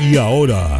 Y ahora,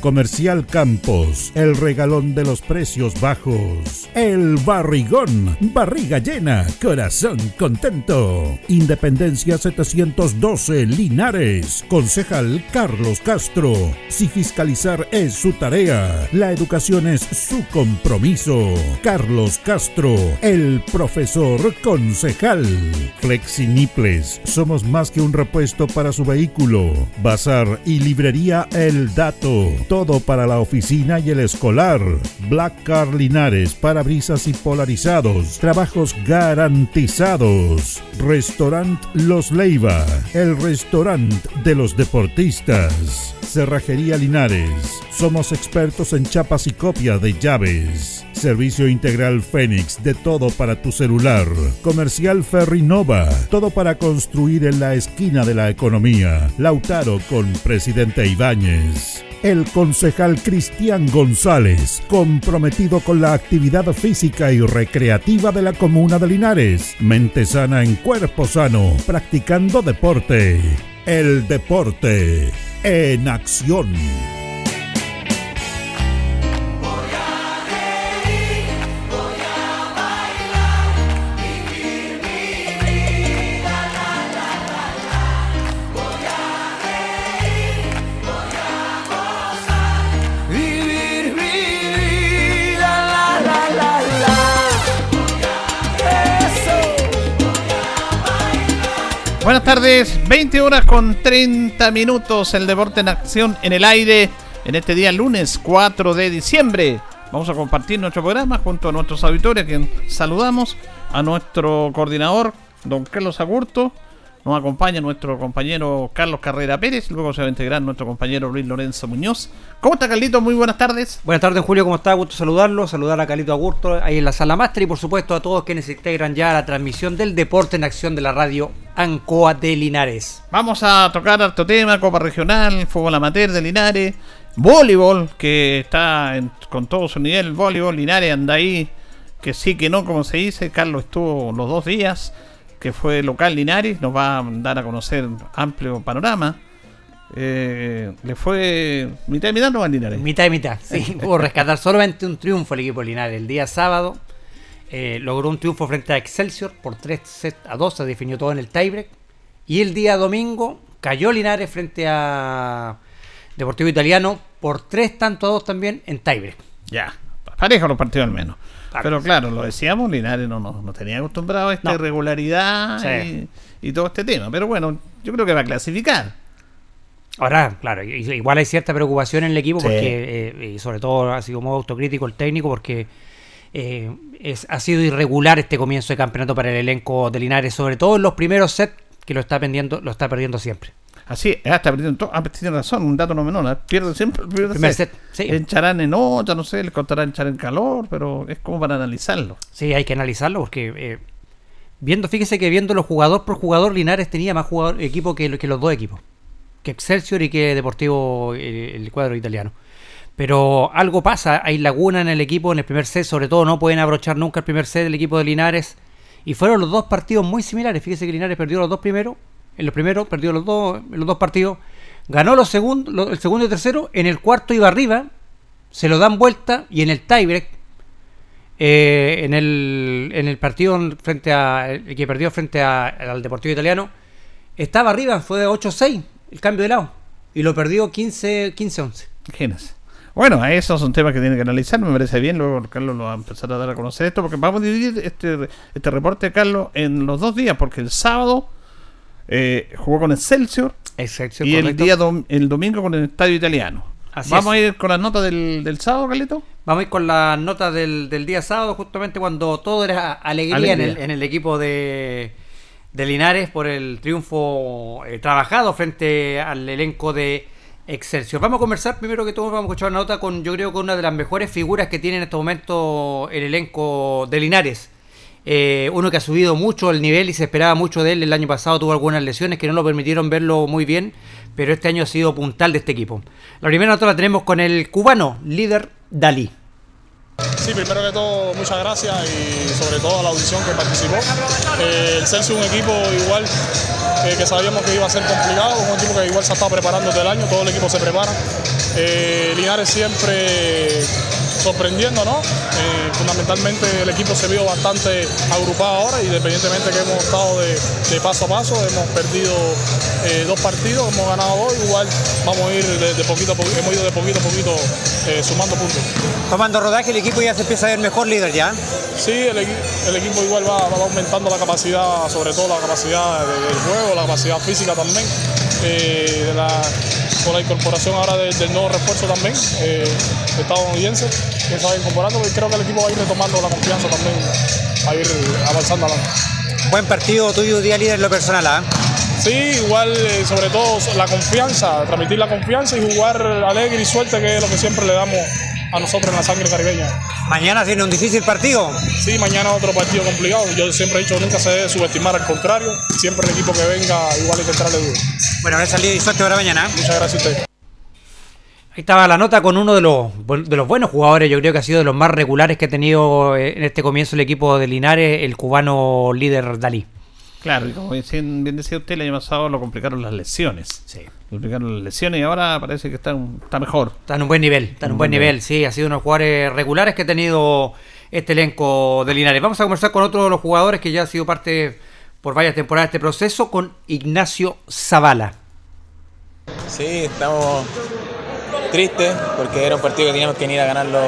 Comercial Campos, el regalón de los precios bajos. El barrigón, barriga llena, corazón contento. Independencia 712, Linares. Concejal Carlos Castro. Si fiscalizar es su tarea, la educación es su compromiso. Carlos Castro, el profesor concejal. Flexiniples, somos más que un repuesto para su vehículo. Bazar y librería El Dato, todo para la oficina y el escolar. Black Car Linares, parabrisas y polarizados, trabajos garantizados. Restaurant Los Leiva, el restaurante de los deportistas. Cerrajería Linares, somos expertos en chapas y copia de llaves. Servicio Integral Fénix, de todo para tu celular. Comercial Ferrinova, todo para construir en la esquina de la economía. Lautaro con Presidente Ibáñez. El concejal Cristian González, comprometido con la actividad física y recreativa de la comuna de Linares. Mente sana en cuerpo sano, practicando deporte. El deporte en acción. Buenas tardes, 20 horas con 30 minutos, el deporte en acción en el aire en este día lunes 4 de diciembre. Vamos a compartir nuestro programa junto a nuestros auditores, a quien saludamos, a nuestro coordinador, don Carlos Agurto. Nos acompaña nuestro compañero Carlos Carrera Pérez, luego se va a integrar nuestro compañero Luis Lorenzo Muñoz. ¿Cómo está Carlito? Muy buenas tardes. Buenas tardes, Julio, ¿cómo está? Gusto saludarlo, saludar a Calito Agurto ahí en la sala máster y por supuesto a todos quienes se integran ya a la transmisión del deporte en acción de la radio Ancoa de Linares. Vamos a tocar harto tema, Copa Regional, Fútbol Amateur de Linares, Voleibol, que está en- con todo su nivel, Voleibol, Linares anda ahí, que sí que no, como se dice, Carlos estuvo los dos días, que fue local Linares, nos va a dar a conocer amplio panorama. Eh, le fue mitad y mitad no va a Linares. Mitad y mitad, sí, pudo rescatar solamente un triunfo el equipo Linares. El día sábado eh, logró un triunfo frente a Excelsior por 3 sets a 2, se definió todo en el tiebreak. Y el día domingo cayó Linares frente a Deportivo Italiano por 3 tanto a 2 también en tiebreak. Ya, pareja los partidos al menos. Pero claro, lo decíamos, Linares no nos no tenía acostumbrado a esta No. irregularidad Sí. y, y todo este tema. Pero bueno, yo creo que va a clasificar. Ahora, claro, igual hay cierta preocupación en el equipo Sí. porque, eh, y sobre todo ha sido modo autocrítico el técnico porque eh, es, ha sido irregular este comienzo de campeonato para el elenco de Linares, sobre todo en los primeros sets que lo está lo está perdiendo siempre. Así, ah, está perdiendo todo. Ah, tiene razón, un dato no menor. ¿eh? Pierde siempre el primer, Primer set. set, sí. Encharán en olla, no sé, le contarán echar en calor, pero es como para analizarlo. Sí, hay que analizarlo porque eh, viendo, fíjese que viéndolo jugador por jugador, Linares tenía más jugador, equipo que, que los dos equipos, que Excelsior y que Deportivo, eh, el cuadro italiano. Pero algo pasa, hay laguna en el equipo en el primer set, sobre todo no pueden abrochar nunca el primer set del equipo de Linares. Y fueron los dos partidos muy similares. Fíjese que Linares perdió los dos primeros, en los primeros perdió los dos, los dos partidos, ganó los segundos, lo- el segundo y tercero, en el cuarto iba arriba, se lo dan vuelta y en el tiebreak eh, en, el, en el partido frente a el que perdió frente al Deportivo Italiano estaba arriba, fue de 8-6 el cambio de lado. y lo perdió 15-11. Imagínense. Bueno, esos son temas que tienen que analizar, me parece bien, luego Carlos lo va a empezar a dar a conocer esto, porque vamos a dividir este, este reporte Carlos en los dos días, porque el sábado eh, jugó con Excelsior Excelsior, y el día dom- el domingo con el Estadio Italiano. Así vamos es. a ir con las notas del, del sábado, Carlito. Vamos a ir con la nota del, del día sábado, justamente cuando todo era alegría, En, el, en el equipo de, de Linares por el triunfo eh, trabajado frente al elenco de Excelsior. Vamos a conversar primero que todo, vamos a escuchar una nota con, yo creo, con una de las mejores figuras que tiene en este momento el elenco de Linares. Eh, uno que ha subido mucho el nivel y se esperaba mucho de él. El año pasado tuvo algunas lesiones que no lo permitieron verlo muy bien, pero este año ha sido puntal de este equipo. La primera nota la tenemos con el cubano, líder Dalí. Sí, primero que todo, muchas gracias y sobre todo a la audición que participó. Eh, el Celso un equipo igual eh, que sabíamos que iba a ser complicado, un equipo que igual se ha estado preparando todo el año, todo el equipo se prepara. Linares siempre sorprendiendo, ¿no? Eh, fundamentalmente el equipo se vio bastante agrupado ahora, independientemente que hemos estado de, de paso a paso, hemos perdido eh, dos partidos, hemos ganado dos, igual vamos a ir de, de poquito a poquito, hemos ido de poquito a poquito eh, sumando puntos. Tomando rodaje, el equipo ya se empieza a ver mejor líder ya. Sí, el, el equipo igual va, va aumentando la capacidad, sobre todo la capacidad de- del juego, la capacidad física también. de la- con la incorporación ahora de- del nuevo refuerzo también, eh, estadounidense, que se va incorporando, y creo que el equipo va a ir retomando la confianza también, a ir avanzando adelante. Buen partido tuyo día líder en lo personal, ¿ah? Sí, igual, eh, sobre todo la confianza, transmitir la confianza y jugar alegre y suerte, que es lo que siempre le damos a nosotros en la sangre caribeña. Mañana tiene un difícil partido. Sí, mañana otro partido complicado. Yo siempre he dicho nunca se debe subestimar, al contrario, siempre el equipo que venga igual hay que entrarle duro. Bueno, habrá salido y suerte para mañana. Muchas gracias a usted. Ahí estaba la nota con uno de los, de los buenos jugadores, yo creo que ha sido de los más regulares que ha tenido eh, en este comienzo el equipo de Linares, el cubano líder Dalí. Claro, y como bien bien decía usted, el año pasado lo complicaron las lesiones. Sí. Lo complicaron las lesiones y ahora parece que está, un- está mejor. Está en un buen nivel, está en un buen nivel, sí, ha sido uno de los jugadores regulares que ha tenido este elenco de Linares. Vamos a conversar con otro de los jugadores que ya ha sido parte por varias temporadas de este proceso, con Ignacio Zavala. Sí, estamos tristes porque era un partido que teníamos que ir a ganarlo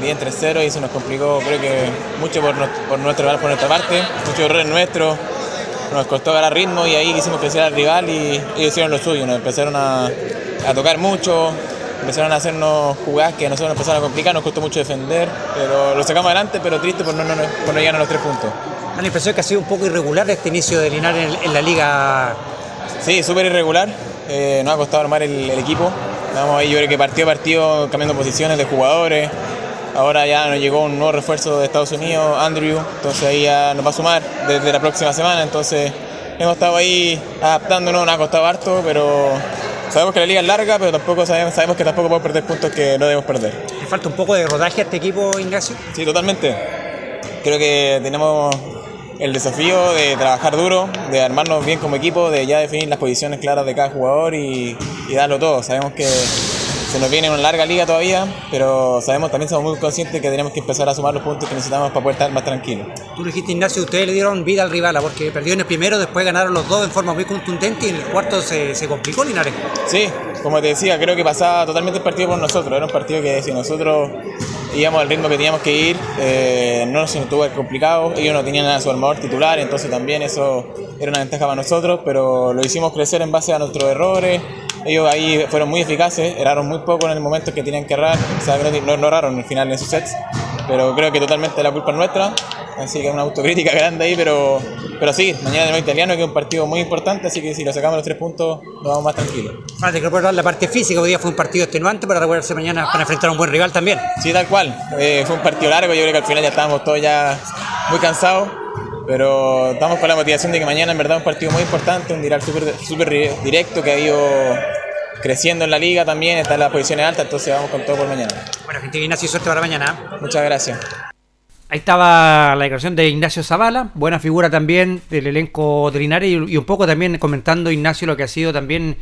bien 3-0 y se nos complicó, creo que mucho por, por, nuestro, por nuestra parte, muchos errores nuestros, nos costó ganar ritmo y ahí quisimos crecer al rival y ellos hicieron lo suyo, nos empezaron a, a tocar mucho, empezaron a hacernos jugadas que a nosotros nos empezaron a complicar, nos costó mucho defender, pero lo sacamos adelante, pero triste por no, no, no- por no llegar a los tres puntos. Da la impresión que ha sido un poco irregular este inicio de Linares en, en la liga. Sí, súper irregular. Eh, nos ha costado armar el, el equipo. Vamos ahí, yo creo que partido a partido cambiando posiciones de jugadores. Ahora ya nos llegó un nuevo refuerzo de Estados Unidos, Andrew. Entonces ahí ya nos va a sumar desde la próxima semana. Entonces hemos estado ahí adaptándonos, nos ha costado harto, pero sabemos que la liga es larga, pero tampoco sabemos, sabemos que tampoco podemos perder puntos que no debemos perder. Le falta un poco de rodaje a este equipo, Ignacio. Sí, totalmente. Creo que tenemos el desafío de trabajar duro, de armarnos bien como equipo, de ya definir las posiciones claras de cada jugador y, y darlo todo. Sabemos que se nos viene una larga liga todavía, pero sabemos también somos muy conscientes que tenemos que empezar a sumar los puntos que necesitamos para poder estar más tranquilos. Tú dijiste, Ignacio, ustedes le dieron vida al rival, porque perdió en el primero, después ganaron los dos en forma muy contundente y en el cuarto se, se complicó Linares. Sí, como te decía, creo que pasaba totalmente el partido por nosotros. Era un partido que si nosotros íbamos al ritmo que teníamos que ir, eh, no se nos tuvo complicado. Ellos no tenían a su armador titular, entonces también eso era una ventaja para nosotros, pero lo hicimos crecer en base a nuestros errores. Ellos ahí fueron muy eficaces, erraron muy poco en el momento que tenían que errar. O sea, no, no erraron al final en sus sets, pero creo que totalmente la culpa es nuestra. Así que una autocrítica grande ahí, pero, pero sí, mañana de nuevo italiano, que es un partido muy importante, así que si lo sacamos los tres puntos, nos vamos más tranquilos. Ahora te recordar la parte física, hoy día fue un partido extenuante para recuperarse mañana para enfrentar a un buen rival también. Sí, tal cual. Eh, fue un partido largo, yo creo que al final ya estábamos todos ya muy cansados, pero estamos con la motivación de que mañana en verdad es un partido muy importante, un rival súper directo que ha ido creciendo en la liga también, está en las posiciones altas, entonces vamos con todo por mañana. Bueno, gente, Ignacio, suerte para mañana. Muchas gracias. Ahí estaba la declaración de Ignacio Zavala, buena figura también del elenco de Linares y, y un poco también comentando Ignacio lo que ha sido también,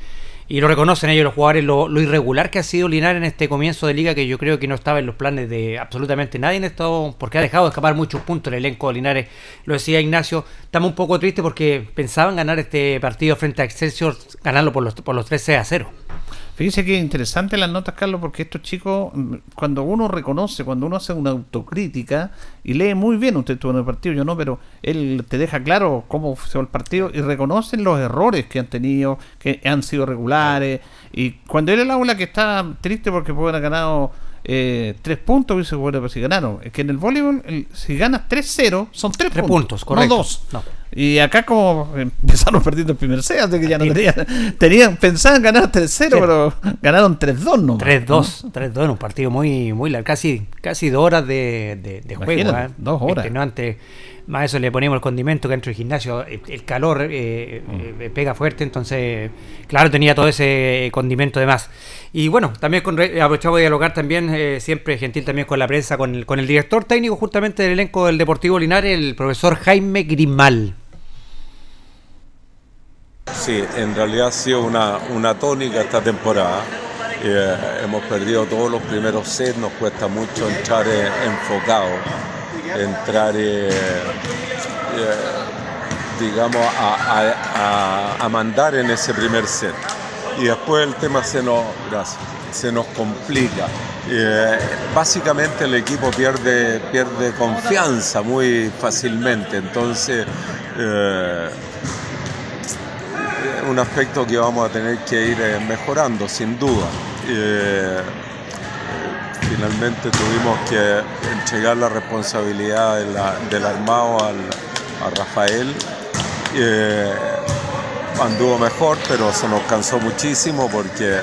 y lo reconocen ellos los jugadores, lo, lo irregular que ha sido Linares en este comienzo de liga que yo creo que no estaba en los planes de absolutamente nadie en esto, porque ha dejado escapar muchos puntos el elenco de Linares, lo decía Ignacio, estamos un poco tristes porque pensaban ganar este partido frente a Excelsior, ganarlo por los, por los 13 a 0. Fíjese que interesante las notas, Carlos, porque estos chicos, mm, cuando uno reconoce, cuando uno hace una autocrítica y lee muy bien, usted estuvo en el partido, yo no, pero él te deja claro cómo fue el partido y reconocen los errores que han tenido, que han sido regulares. Y cuando era el aula que está triste porque pueden haber ganado eh, tres puntos, hubiese bueno, pero si ganaron. Es que en el voleibol, el- si ganas 3-0, son tres, Tres puntos, puntos, correcto. no dos. No. Y acá como empezaron perdiendo el primer set, así que ya no tenían, tenían pensaban ganar 3-0, Sí. pero ganaron 3-2 no 3-2, 3-2 en un partido muy, muy largo, casi, casi dos horas de, de- de juego. ¿eh? dos horas. Extenuante. Más a eso le poníamos el condimento que dentro del gimnasio, el, el calor eh, Mm. eh, pega fuerte, entonces, claro, tenía todo ese condimento de más. Y bueno, también con, aprovechamos de dialogar también, eh, siempre gentil también con la prensa, con el, con el director técnico justamente del elenco del Deportivo Linares, el profesor Jaime Grimal. Sí, en realidad ha sido una, una tónica esta temporada. Eh, hemos perdido todos los primeros sets, nos cuesta mucho entrar eh, enfocado, entrar, eh, eh, digamos, a, a- a- mandar en ese primer set. Y después el tema se nos, se nos complica. Básicamente el equipo pierde, pierde confianza muy fácilmente, entonces... eh, un aspecto que vamos a tener que ir eh, mejorando, sin duda. Eh, finalmente tuvimos que entregar la responsabilidad del armado al- a Rafael. Anduvo mejor, pero se nos cansó muchísimo porque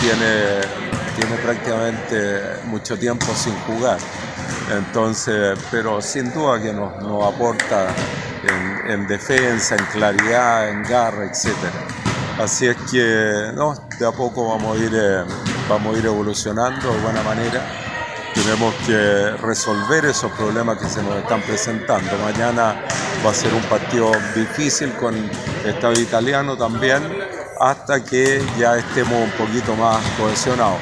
tiene, tiene prácticamente mucho tiempo sin jugar. Entonces, pero sin duda que nos, nos aporta en, en defensa, en claridad, en garra, etc. Así es que no, de a poco vamos a ir, eh, vamos a ir evolucionando de buena manera. Tenemos que resolver esos problemas que se nos están presentando. Mañana va a ser un partido difícil con Estado italiano también, hasta que ya estemos un poquito más cohesionados.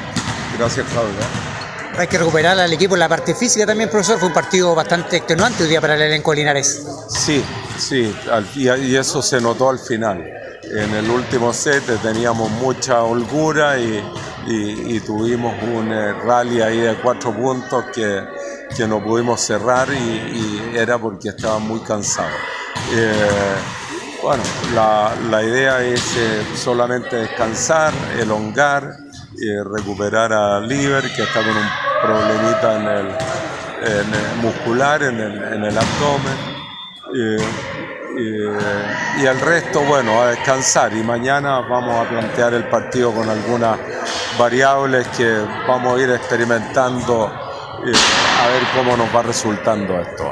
Gracias, Claudia. Hay que recuperar al equipo en la parte física también, profesor. Fue un partido bastante extenuante hoy día para el elenco Linares. Sí, sí, y, eso se notó al final. En el último set teníamos mucha holgura y, tuvimos un eh, rally ahí de cuatro puntos que, que no pudimos cerrar y, era porque estaban muy cansados. Eh, bueno, la, la idea es eh, solamente descansar, elongar, eh, recuperar a Liver, que está con un problemita en el, muscular, en el, en el abdomen. Eh, eh, y el resto, bueno, a descansar. Y mañana vamos a plantear el partido con algunas variables que vamos a ir experimentando a ver cómo nos va resultando esto.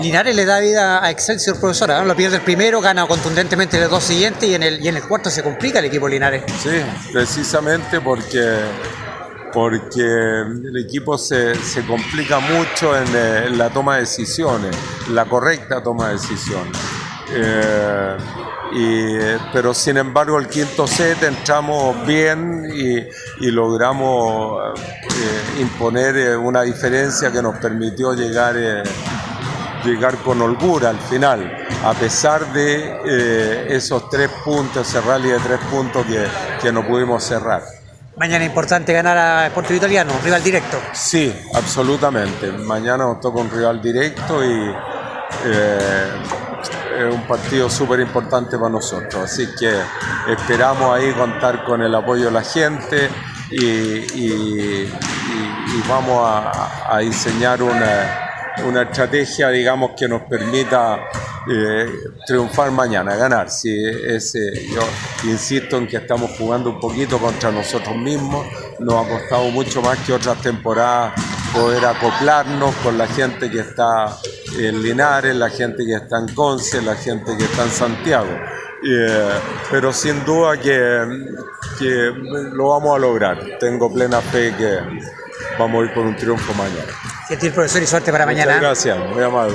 Linares le da vida a Excelsior, profesora. ¿no? Lo pierde el primero, gana contundentemente los dos siguientes y en el, y en el cuarto se complica el equipo Linares. Sí, precisamente porque, porque el equipo se, se complica mucho en, eh, la toma de decisiones, la correcta toma de decisiones. Eh, y, pero sin embargo el quinto set entramos bien y, logramos eh, imponer eh, una diferencia que nos permitió llegar eh, llegar con holgura al final, a pesar de eh, esos tres puntos, ese rally de tres puntos que, que no pudimos cerrar. Mañana es importante ganar a Sportivo Italiano, rival directo. Sí, absolutamente. Mañana nos toca un rival directo y eh, es un partido súper importante para nosotros. Así que esperamos ahí contar con el apoyo de la gente y, y- y- y vamos a, a diseñar una, una estrategia, digamos, que nos permita eh, triunfar mañana, ganar. Si ese, yo insisto en que estamos jugando un poquito contra nosotros mismos, nos ha costado mucho más que otras temporadas poder acoplarnos con la gente que está en Linares, la gente que está en Conce, la gente que está en Santiago. Eh, pero sin duda que, que lo vamos a lograr. Tengo plena fe que vamos a ir por un triunfo mañana. Gentil profesor y suerte para Muchas mañana. gracias, muy amable.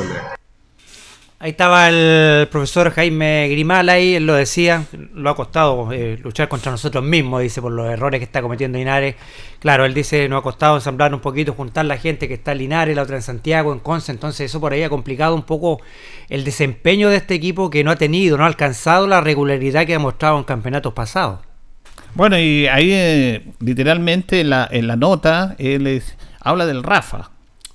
Ahí estaba el profesor Jaime Grimal ahí, él lo decía, lo ha costado eh, luchar contra nosotros mismos, dice, por los errores que está cometiendo Linares. Claro, él dice, nos ha costado ensamblar un poquito, juntar la gente que está en Linares, la otra en Santiago, en Conce, entonces eso por ahí ha complicado un poco el desempeño de este equipo que no ha tenido, no ha alcanzado la regularidad que ha mostrado en campeonatos pasados. Bueno, y ahí eh, literalmente en la, en la nota él es- habla del Rafa.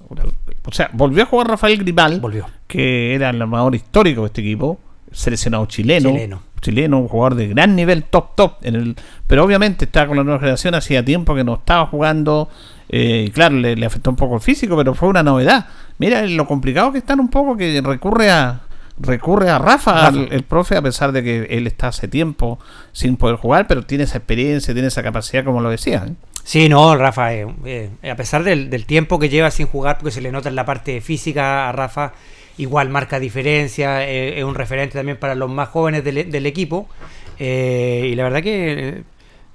O sea, volvió a jugar Rafael Volvió. que era el armador histórico de este equipo, seleccionado chileno. Chileno. Chileno, un jugador de gran nivel, top, top. En el, pero obviamente estaba con la nueva generación, hacía tiempo que no estaba jugando. eh, y claro, le, le afectó un poco el físico, pero fue una novedad. Mira lo complicado que están un poco, que recurre a recurre a Rafa, el profe, a pesar de que él está hace tiempo sin poder jugar, pero tiene esa experiencia, tiene esa capacidad, como lo decía. ¿eh? Sí, no, Rafa, eh, eh, a pesar del, del tiempo que lleva sin jugar, porque se le nota en la parte física a Rafa, igual marca diferencia, es un referente también para los más jóvenes del, del equipo. y la verdad que,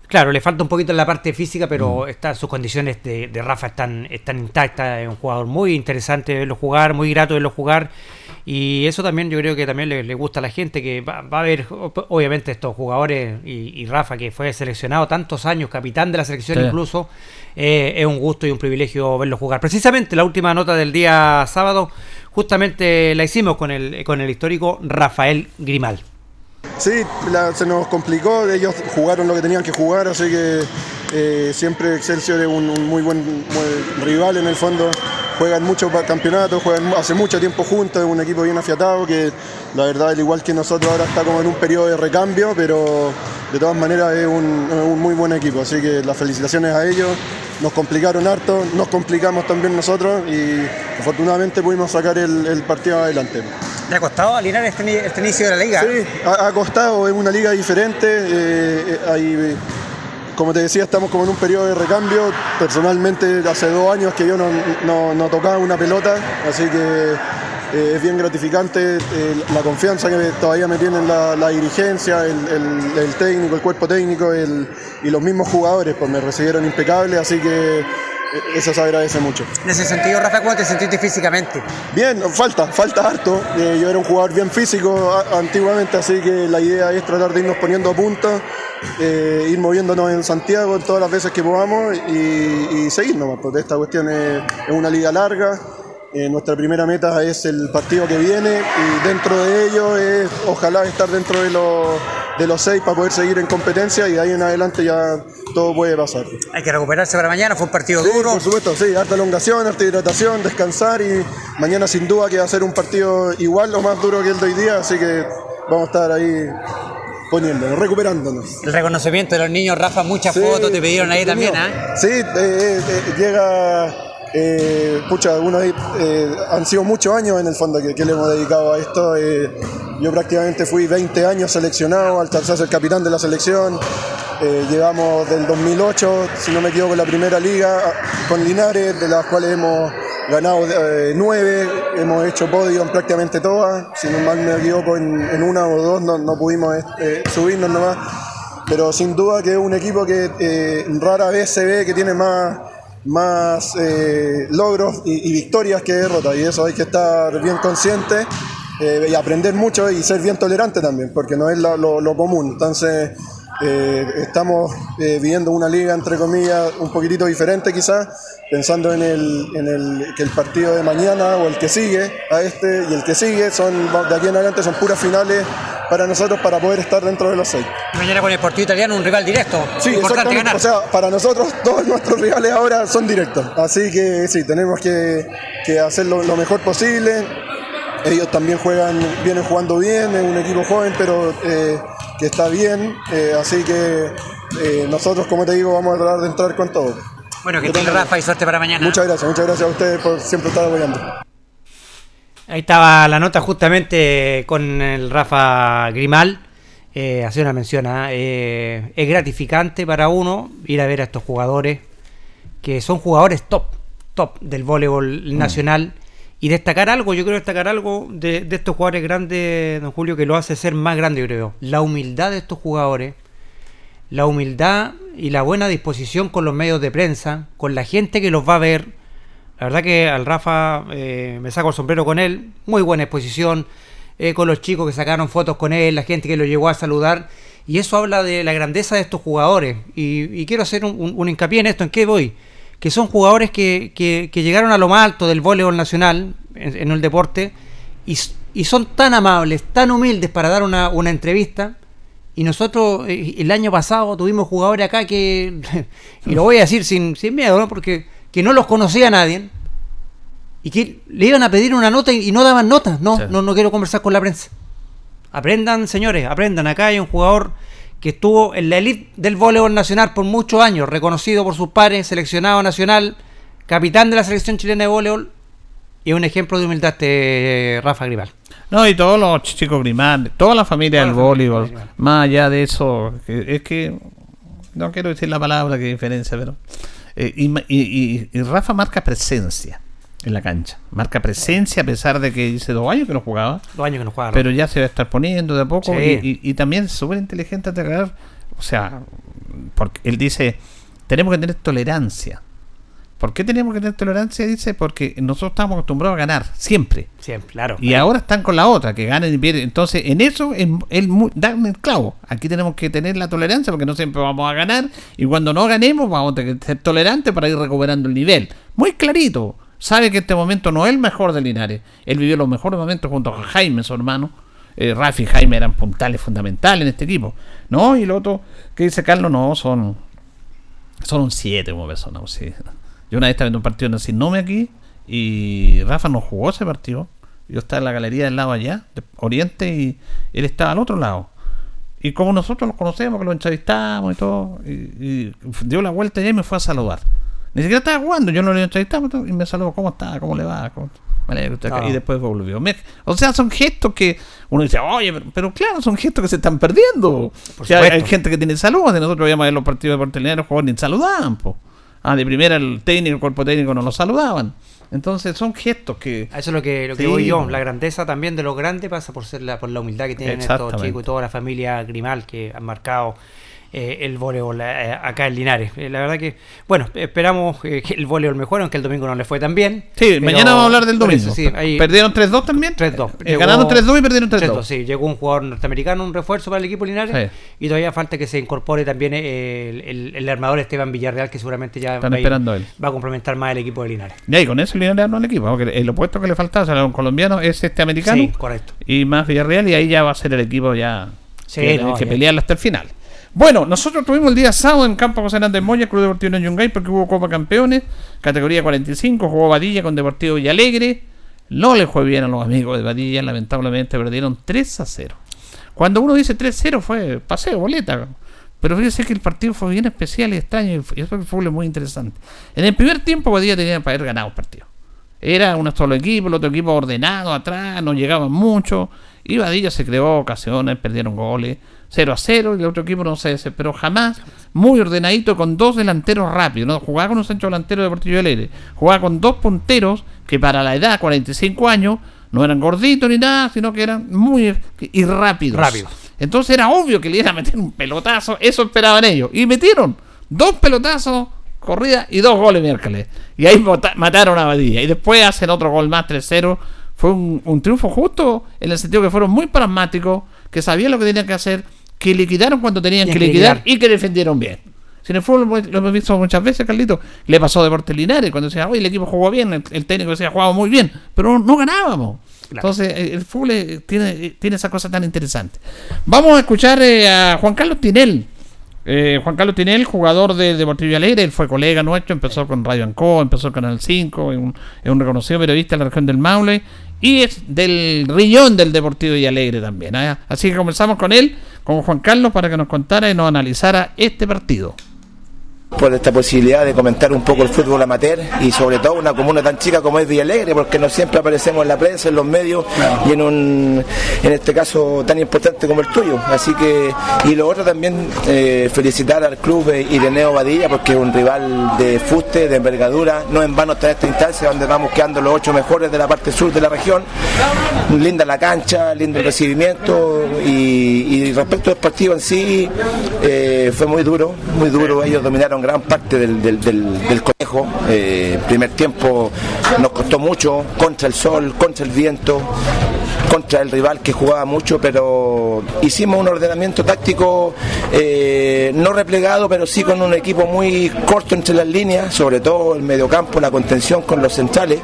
claro, le falta un poquito en la parte física, pero está, sus condiciones de, de Rafa están, están intactas. Es un jugador muy interesante de verlo jugar, muy grato de verlo jugar. Y eso también yo creo que también le, le gusta a la gente, que va, va a haber ob- obviamente estos jugadores y, y Rafa, que fue seleccionado tantos años, capitán de la selección Sí. incluso, eh, es un gusto y un privilegio verlo jugar. Precisamente la última nota del día sábado, justamente la hicimos con el, con el histórico Rafael Grimal. Sí, la- se nos complicó, ellos jugaron lo que tenían que jugar, así que eh, siempre Excelsior es un, un muy buen rival en el fondo. Juegan muchos campeonatos, juegan hace mucho tiempo juntos, es un equipo bien afiatado que la verdad, al igual que nosotros, ahora está como en un periodo de recambio, pero de todas maneras es un, muy buen equipo, así que las felicitaciones a ellos. Nos complicaron harto, nos complicamos también nosotros y afortunadamente pudimos sacar el, el partido adelante. ¿Le ha costado a Linares este, ni- este inicio de la liga? Sí, ha, ha costado, es una liga diferente. eh, eh, como te decía, estamos como en un periodo de recambio. Personalmente, hace dos años que yo no, no- tocaba una pelota, así que eh, es bien gratificante eh, la confianza que todavía me tienen la, dirigencia, el, técnico, el cuerpo técnico y los mismos jugadores, pues me recibieron impecable, así que eso se agradece mucho. En ese sentido, Rafa, ¿cómo te sentiste físicamente? Bien, falta, falta harto. Eh, yo era un jugador bien físico a- antiguamente, así que la idea es tratar de irnos poniendo a punto, eh, ir moviéndonos en Santiago todas las veces que podamos y, y seguir nomás, porque esta cuestión es, es una liga larga. Eh, nuestra primera meta es el partido que viene y dentro de ello es ojalá estar dentro de los, de los seis para poder seguir en competencia y de ahí en adelante ya todo puede pasar. Hay que recuperarse para mañana, fue un partido Sí, duro. por supuesto, sí, harta elongación, harta hidratación, descansar y mañana sin duda que va a ser un partido igual o más duro que el de hoy día, así que vamos a estar ahí poniéndonos, recuperándonos. El reconocimiento de los niños, Rafa, muchas Sí, fotos te pidieron ahí también. ¿ah? Sí, eh, eh, llega, eh, pucha, algunos ahí, eh, han sido muchos años en el fondo que, que le hemos dedicado a esto. eh, yo prácticamente fui 20 años seleccionado, alcancé a ser capitán de la selección. Eh, llevamos del 2008, si no me equivoco, la primera liga con Linares, de las cuales hemos ganado eh, nueve, hemos hecho podio en prácticamente todas. Si no mal me equivoco, en, una o dos no, no pudimos eh, subirnos nomás pero sin duda que es un equipo que eh, rara vez se ve que tiene más, más eh, logros y, victorias que derrotas, y eso hay que estar bien consciente y aprender mucho y ser bien tolerante también, porque no es lo- lo común. Entonces, eh, estamos eh, viviendo una liga, entre comillas, un poquitito diferente quizás, pensando en, el, en el, que el partido de mañana o el que sigue a este y el que sigue, son de aquí en adelante son puras finales para nosotros para poder estar dentro de los seis. Mañana con el Sportivo Italiano, un rival directo. Sí, Importante ganar. O sea, para nosotros todos nuestros rivales ahora son directos. Así que sí, tenemos que, que hacerlo lo mejor posible. Ellos también juegan, vienen jugando bien, es un equipo joven, pero eh, que está bien. Eh, así que eh, nosotros, como te digo, vamos a tratar de entrar con todo. Bueno, que maneras. Rafa y suerte para mañana. Muchas gracias, muchas gracias a ustedes por siempre estar apoyando. Ahí estaba la nota justamente con el Rafa Grimal. Eh, hacía una mención, ¿ah? Eh, es gratificante para uno ir a ver a estos jugadores que son jugadores top, top del voleibol nacional. Y destacar algo, yo quiero destacar algo de, estos jugadores grandes, don Julio, que lo hace ser más grande, yo creo. La humildad de estos jugadores, la humildad y la buena disposición con los medios de prensa, con la gente que los va a ver. La verdad que al Rafa eh, me saco el sombrero con él, muy buena exposición, eh, con los chicos que sacaron fotos con él, la gente que lo llegó a saludar. Y eso habla de la grandeza de estos jugadores. Y, y quiero hacer un, un- un hincapié en esto, ¿en qué voy? Que son jugadores que, que- que llegaron a lo más alto del voleibol nacional en, en el deporte y, y son tan amables, tan humildes para dar una, una entrevista Y nosotros eh, el año pasado tuvimos jugadores acá que, y lo voy a decir sin, sin miedo, ¿no? porque que no los conocía nadie y que le iban a pedir una nota y, y no daban notas. No, Sí. no, no quiero conversar con la prensa. Aprendan, señores, aprendan. Acá hay un jugador que estuvo en la elite del voleibol nacional por muchos años, reconocido por sus pares, seleccionado nacional, capitán de la selección chilena de voleibol y un ejemplo de humildad este Rafa Grimal. No, y todos los chicos Grimán, toda la familia Toda del la voleibol, más allá de eso, que- es que no quiero decir la palabra que diferencia, pero. eh, y, ma- y- y- y Rafa marca presencia en la cancha, marca presencia a pesar de que dice dos años que no jugaba, Dos años que no juega. ¿no? pero ya se va a estar poniendo de a poco Sí. y, y- y también súper inteligente atacar, o sea, porque él dice, tenemos que tener tolerancia. ¿Por qué tenemos que tener tolerancia? Dice, porque nosotros estamos acostumbrados a ganar, siempre. Siempre, claro. Y ahora están con la otra, que ganen y pierden. Entonces, en eso, él da el clavo. Aquí tenemos que tener la tolerancia porque no siempre vamos a ganar. Y cuando no ganemos, vamos a tener que ser tolerantes para ir recuperando el nivel. Muy clarito. Sabe que este momento no es el mejor de Linares. Él vivió los mejores momentos junto a Jaime, su hermano. Eh, y Jaime eran puntales fundamentales en este equipo. ¿No? Y lo otro que dice Carlos, no, son son un 7 como persona. Yo una vez estaba viendo un partido en el Sinome aquí y Rafa no jugó ese partido. Yo estaba en la galería del lado allá, de Oriente, y él estaba al otro lado. Y como nosotros los conocemos, que lo entrevistamos y todo, y, y dio la vuelta allá y me fue a saludar. Ni siquiera estaba jugando, yo no lo entrevistaba y me saludó, ¿cómo está? ¿Cómo le va? ¿Cómo- me alegro que esté acá". Ah. Y después volvió. O sea, son gestos que uno dice, oye, pero, pero claro, son gestos que se están perdiendo. O sea, hay, gente que tiene saludos, y nosotros veíamos a ver los partidos de Portelina, los jugadores ni saludaban, po. Ah, de primera el técnico, el cuerpo técnico no lo saludaban. Entonces son gestos que... Eso es lo que, lo que Sí. voy yo. La grandeza también de los grandes pasa por ser la, por la humildad que tienen estos chicos y toda la familia Grimal que han marcado eh, el voleibol eh, acá en Linares. Eh, la verdad que, bueno, esperamos eh, que el voleibol mejore, aunque el domingo no le fue tan bien. Sí, mañana vamos a hablar del domingo. eso, sí, ahí- ¿Perdieron 3-2 también? 3-2. Eh, Llegó- ganaron 3-2 y perdieron 3-2. 3-2, sí. Llegó un jugador norteamericano, un refuerzo para el equipo Linares. Sí. Y todavía falta que se incorpore también el, el- el armador Esteban Villarreal, que seguramente ya Están va, esperando él. va a complementar más el equipo de Linares. Y ahí con eso Linares no al equipo. Porque el opuesto que le faltaba, o sea, un colombiano, es este americano. Sí, correcto. Y más Villarreal, y ahí ya va a ser el equipo ya. Sí, que no, que ya. pelearlo hasta el final. Bueno, nosotros tuvimos el día sábado en Campo José Hernández Moya, Club Deportivo en Yungay, porque hubo Copa Campeones, categoría 45, jugó Badilla con Deportivo Villalegre. No le fue bien a los amigos de Badilla, lamentablemente perdieron 3 a 0. Cuando uno dice 3-0 fue paseo, boleta. Pero fíjese que el partido fue bien especial y extraño y eso fue muy interesante. En el primer tiempo Badilla tenía para haber ganado el partido. Era un solo equipo, el otro equipo ordenado atrás, no llegaban mucho. Y Badilla se creó ocasiones, perdieron goles. 0 a 0 y el otro equipo no se desesperó jamás. Muy ordenadito con dos delanteros rápidos. ¿no? Jugaba con un centro delantero de Deportivo Alegre. Jugaba con dos punteros que para la edad, 45 años, no eran gorditos ni nada, sino que eran muy y rápidos. Rápidos. Entonces era obvio que le iban a meter un pelotazo. Eso esperaban ellos. Y metieron dos pelotazos, corrida y dos goles miércoles. Y ahí mata- mataron a Badilla. Y después hacen otro gol más 3-0. Fue un, un triunfo justo en el sentido que fueron muy pragmáticos, que sabían lo que tenían que hacer, que liquidaron cuando tenían que que liquidar liquidar. y que defendieron bien. Si en el fútbol lo hemos visto muchas veces, Carlito, le pasó a Deportes Linares cuando decía, oye, el equipo jugó bien, el, el técnico decía, jugaba muy bien, pero no ganábamos. Claro. Entonces, eh, el fútbol eh, tiene, eh, tiene esa cosa tan interesante. Vamos a escuchar eh, a Juan Carlos Tinel. Eh, Juan Carlos Tinel, jugador del Deportivo Alegre, él fue colega nuestro, empezó con Radio Anco, empezó en Canal 5, es un, es un reconocido periodista de la región del Maule y es del riñón del Deportivo y Alegre también. ¿eh? Así que comenzamos con él, con Juan Carlos, para que nos contara y nos analizara este partido. Por esta posibilidad de comentar un poco el fútbol amateur y sobre todo una comuna tan chica como es Villalegre, porque no siempre aparecemos en la prensa, en los medios y en un, en este caso tan importante como el tuyo. Así que, y lo otro también, eh, felicitar al club Ireneo Badilla, porque es un rival de fuste, de envergadura, no en vano está esta instancia donde vamos quedando los ocho mejores de la parte sur de la región. Linda la cancha, lindo el recibimiento y, y respecto al partido en sí, eh, fue muy duro, muy duro. Ellos dominaron gran parte del, del, conejo. Eh, primer tiempo nos costó mucho contra el sol, contra el viento, contra el rival que jugaba mucho, pero hicimos un ordenamiento táctico eh, no replegado, pero sí con un equipo muy corto entre las líneas, sobre todo el mediocampo, la contención con los centrales,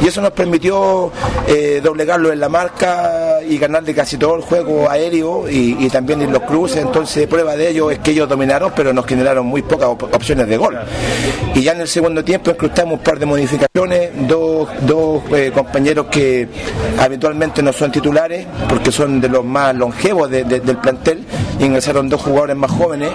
y eso nos permitió eh, doblegarlo en la marca y ganarle casi todo el juego aéreo y, también en los cruces. Entonces, prueba de ello es que ellos dominaron, pero nos generaron muy pocas op- opciones de gol. Y ya en el segundo tiempo incrustamos un par de modificaciones, dos, dos eh, compañeros que habitualmente no son titulares, porque son de los más longevos de- de- del plantel, ingresaron dos jugadores más jóvenes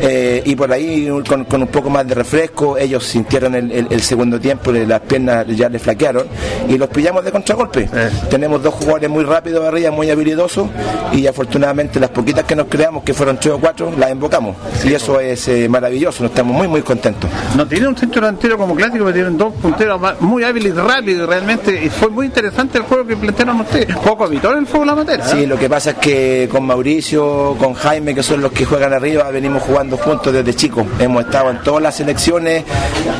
eh, y por ahí con, con un poco más de refresco, ellos sintieron el, el- el segundo tiempo, las piernas ya les flaquearon y los pillamos de contragolpe. Tenemos dos jugadores muy rápidos arriba, muy habilidosos y afortunadamente las poquitas que nos creamos, que fueron tres o cuatro, las invocamos y eso es eh, maravilloso, nos estamos muy muy contentos. No tiene un centro delantero como clásico, pero tienen dos punteros muy hábiles y rápidos realmente. Y fue muy interesante el juego que plantearon ustedes. Poco habitual en el fútbol amateur. ¿eh? Sí, lo que pasa es que con Mauricio, con Jaime, que son los que juegan arriba, venimos jugando juntos desde chicos. Hemos estado en todas las selecciones,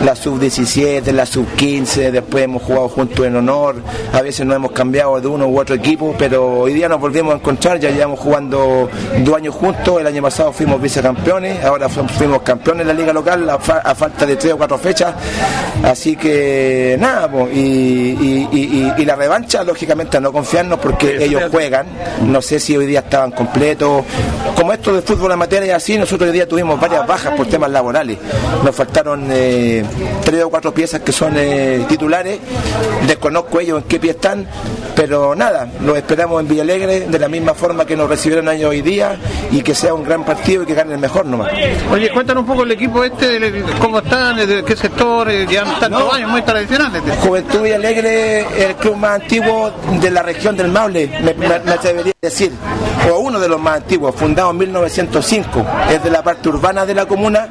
la sub-17, la sub-15, después hemos jugado juntos en honor. A veces nos hemos cambiado de uno u otro equipo, pero hoy día nos volvimos a encontrar, ya llevamos jugando dos años juntos. El año pasado fuimos vicecampeones, ahora fu- fuimos campeones en la liga local a, fa- a falta de tres o cuatro fechas. Así que nada, y- y la revancha, lógicamente, a no confiarnos porque ellos juegan. No sé si hoy día estaban completos. Como esto de fútbol amateur es así, nosotros hoy día tuvimos varias bajas por temas laborales. Nos faltaron eh, tres o cuatro piezas que son eh, titulares. Desconozco ellos en qué pie están, pero nada, los esperamos en Villalegre de la misma forma que nos recibieron ellos hoy día y que sea un gran partido y que gane el mejor nomás. Oye, cuéntanos un poco el equipo este, cómo están, de qué sector, eh, llevan tantos años muy tradicionales. Juventud y Alegre, el club más antiguo de la región del Maule, me, me- me atrevería a decir, o uno de los más antiguos, fundado en 1905, es de la parte urbana de la comuna.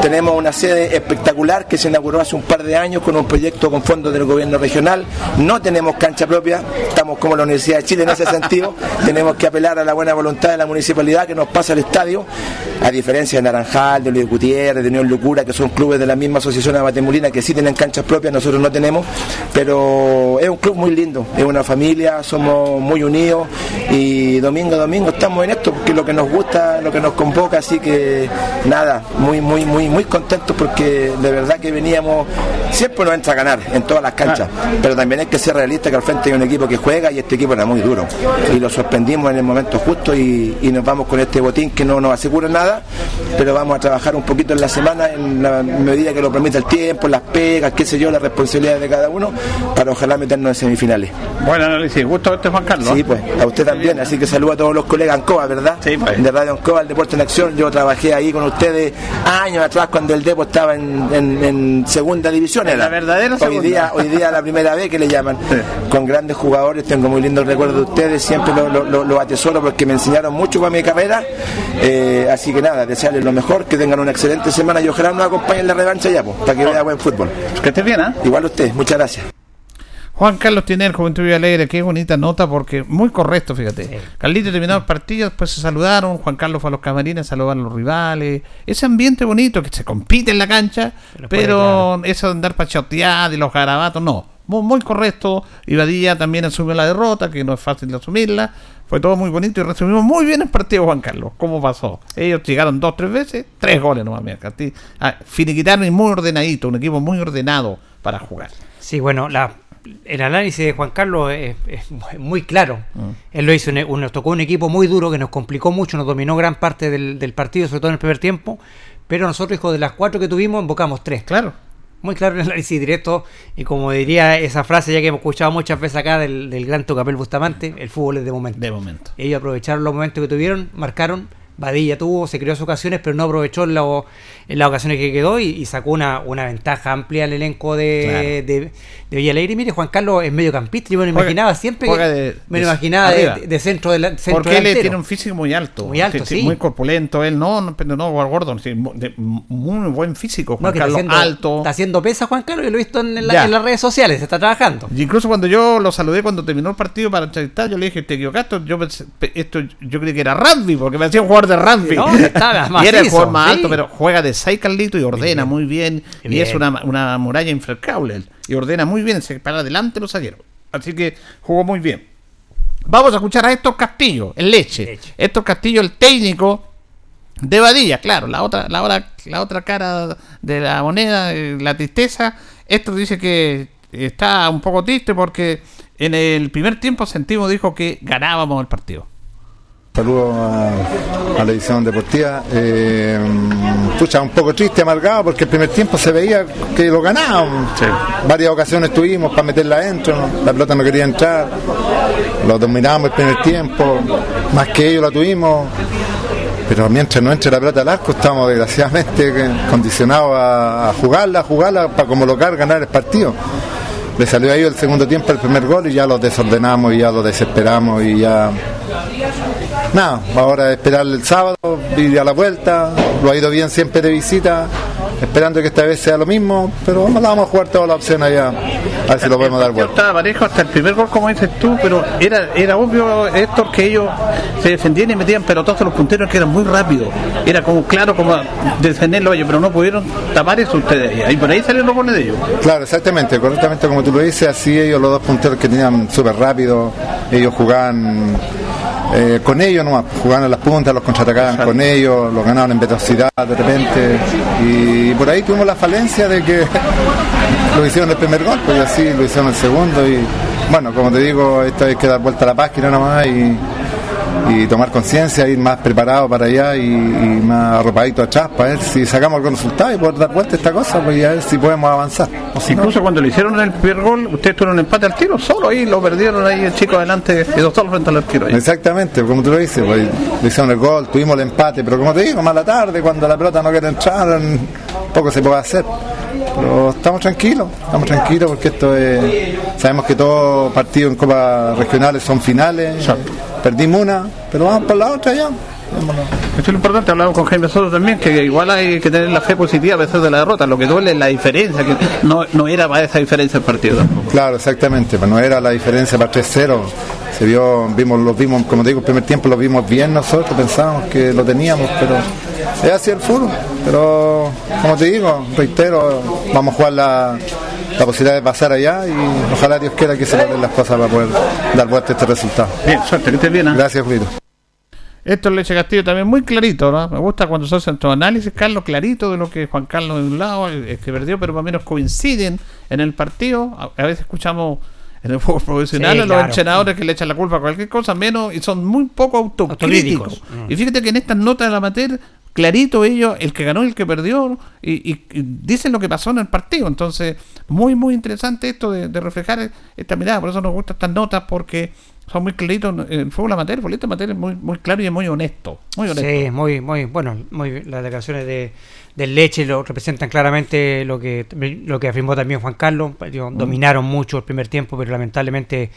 Tenemos una sede espectacular que se inauguró hace un par de años con un proyecto con fondos del gobierno regional. No tenemos cancha propia, estamos como la Universidad de Chile en ese sentido. tenemos que apelar a la buena voluntad de la municipalidad que nos pasa el estadio, a diferencia de Naranjal, de Luis Gutiérrez, de Unión Lucura, que son clubes de la misma asociación Abatemulina que sí tienen canchas propias, nosotros no tenemos, pero es un club muy lindo, es una familia, somos muy unidos y domingo a domingo estamos en esto porque es lo que nos gusta, lo que nos convoca, así que nada, muy, muy, muy, muy contentos porque de verdad que veníamos, siempre nos entra a ganar en todas las canchas, pero también hay que ser realista que al frente hay un equipo que juega y este equipo era muy duro. Y lo sorprendimos en el momento justo y, y nos vamos con este botín que no nos asegura nada, pero vamos a trabajar un poquito en la semana en la medida que lo permita el tiempo, las pegas, qué sé yo, las responsabilidades de cada uno, para ojalá meternos en semifinales. Bueno, análisis, gusto verte Juan Carlos. Sí, pues, a usted también, así que saludo a todos los colegas Ancoa, ¿verdad? Sí, De Radio Ancoa, el Deporte en Acción, yo trabajé ahí con ustedes años atrás cuando el Depo estaba en, en- en segunda división. Era. la verdadera hoy segunda. día, hoy día la primera vez que le llaman, con grandes jugadores, tengo muy lindos recuerdos de ustedes, siempre lo, lo- lo- lo atesoro porque me enseñaron mucho para mi carrera, Eh, así que nada, desearles lo mejor, que tengan una excelente semana y ojalá nos acompañen en la revancha ya, pues, para que vea buen fútbol. Que estés bien, ¿ah? Igual usted, muchas gracias. Juan Carlos tiene el Juventud Villa Alegre, qué bonita nota, porque muy correcto, fíjate. Carlito terminó el partido, después se saludaron, Juan Carlos fue a los camarines a saludar a los rivales. Ese ambiente bonito que se compite en la cancha, Pero pero, puede, eso de andar pachoteado y los garabatos, no. Muy, muy correcto. Y Badilla también asumió la derrota, que no es fácil de asumirla. Fue todo muy bonito y resumimos muy bien el partido, Juan Carlos. ¿Cómo pasó? Ellos llegaron dos, tres veces, tres goles nomás. Mira, ah, finiquitaron y muy ordenadito, un equipo muy ordenado para jugar. Sí, bueno, la, el análisis de Juan Carlos es, es muy claro. Él lo hizo, un- nos tocó un equipo muy duro que nos complicó mucho, nos dominó gran parte del, del partido, sobre todo en el primer tiempo. Pero nosotros, hijo de las cuatro que tuvimos, invocamos tres. Claro. Muy claro el análisis directo. Y como diría esa frase, ya que hemos escuchado muchas veces acá del, del gran Tocapel Bustamante, el fútbol es de momento. De momento. Ellos aprovecharon los momentos que tuvieron, marcaron. Badilla tuvo, se creó sus ocasiones, pero no aprovechó en, la- en las ocasiones que quedó y, y sacó una, una ventaja amplia al elenco de, Claro. de, de. Y mire, Juan Carlos es mediocampista. Yo me lo Juega- imaginaba siempre juega que- de- me lo imaginaba de, de- centro, de la, centro Porque él delantero. tiene un físico muy alto. Muy alto, Sí, sí. Muy corpulento. Él no, no, pero no, Gordon. sí, mu- de- muy buen físico. Juan No, que está Carlos haciendo, alto. está haciendo pesa Juan Carlos, yo lo he visto en, la- en las redes sociales, está trabajando. Y incluso cuando yo lo saludé cuando terminó el partido para entrevistar, yo le dije, te equivocaste, yo pensé- esto yo creí que era rugby, porque me hacía un jugador de rugby. No, estaba y era el jugador más sí. alto, pero juega de 6 Carlito y ordena muy bien. Y es una, una muralla infranqueable. Y ordena muy bien, se para adelante los zagueros. Así que jugó muy bien. Vamos a escuchar a Héctor Castillo, el leche. Leche. Héctor Castillo, el técnico de Badilla, claro, la otra, la otra, la otra cara de la moneda, eh, la tristeza. Esto dice que está un poco triste porque en el primer tiempo sentimos, dijo que ganábamos el partido. Saludos a, a la edición deportiva. Eh, pucha, un poco triste, amargado, porque el primer tiempo se veía que lo ganábamos. Varias ocasiones tuvimos para meterla adentro, ¿no? la pelota no quería entrar, lo dominábamos el primer tiempo, más que ellos la tuvimos. Pero mientras no entre la pelota al arco, estamos desgraciadamente condicionados a, a jugarla, a jugarla para como local ganar el partido. Le salió a ellos el segundo tiempo el primer gol y ya los desordenamos y ya los desesperamos y ya nada, ahora esperar el sábado, ir a la vuelta, lo ha ido bien siempre de visita, esperando que esta vez sea lo mismo, pero vamos, vamos a jugar todas las opciones allá, a ver si lo podemos dar vuelta. Estaba parejo hasta el primer gol, como dices tú, pero era, era obvio, Héctor, que ellos se defendían y metían pelotazos a los punteros que eran muy rápidos. Era como claro como defenderlo ellos, pero no pudieron tapar eso ustedes. Y por ahí salieron los goles de ellos. Claro, exactamente, correctamente como tú lo dices, así ellos los dos punteros que tenían súper rápido, ellos jugaban eh, con ellos nomás, jugaban a las puntas, los contraatacaban con ellos, los ganaban en velocidad de repente. Y por ahí tuvimos la falencia de que lo hicieron el primer gol, pues y así lo hicieron el segundo y bueno, como te digo, esta hay que dar vuelta a la página nomás y, y tomar conciencia, ir más preparado para allá y, y más arropadito atrás para ver si sacamos algún resultado y poder dar vuelta a esta cosa pues, y a ver si podemos avanzar. O si no, Incluso cuando le hicieron el primer gol, ustedes tuvieron un empate al tiro, solo ahí lo perdieron ahí el chico adelante, quedó solo frente al arquero ahí. Exactamente, como tú lo dices, pues, le hicieron el gol, tuvimos el empate, pero como te digo, más la tarde, cuando la pelota no quiere entrar, poco se puede hacer. Pero estamos tranquilos, estamos tranquilos porque esto es. Sabemos que todos partidos en Copa Regionales son finales. Perdimos una, pero vamos por la otra ya. Vámonos. Esto es lo importante, hablamos con Jaime Soto también, que igual hay que tener la fe positiva a pesar de la derrota. Lo que duele es la diferencia, que no, no era para esa diferencia el partido tampoco. Claro, exactamente, pues no era la diferencia para 3-0. Se vio, vimos, los vimos, como te digo, el primer tiempo los vimos bien nosotros, pensábamos que lo teníamos, pero es así el fútbol. Pero, como te digo, reitero, vamos a jugar la, la posibilidad de pasar allá y ojalá Dios quiera que se den las cosas para poder dar vuelta a este resultado. Bien, suerte, que estés bien. ¿eh? Gracias, Julito. Esto es Leche Castillo también muy clarito, ¿no? Me gusta cuando se hacen estos análisis, Carlos, clarito de lo que Juan Carlos de un lado, el, el que perdió, pero más o menos coinciden en el partido. A, a veces escuchamos en el fútbol profesional Sí, a los claro. entrenadores que le echan la culpa a cualquier cosa, menos, y son muy poco autocríticos. Mm. Y fíjate que en estas notas del amateur, clarito ellos, el que ganó y el que perdió, y, y- y dicen lo que pasó en el partido. Entonces, muy, muy interesante esto de, de reflejar esta mirada. Por eso nos gustan estas notas, porque son muy claritos. El fútbol amateur, el amateur es muy, muy claro y es muy honesto. Muy honesto. Sí, muy, muy, bueno, muy, las declaraciones de, del Leche lo representan claramente lo que lo que afirmó también Juan Carlos. Digo, Dominaron mucho el primer tiempo, pero lamentablemente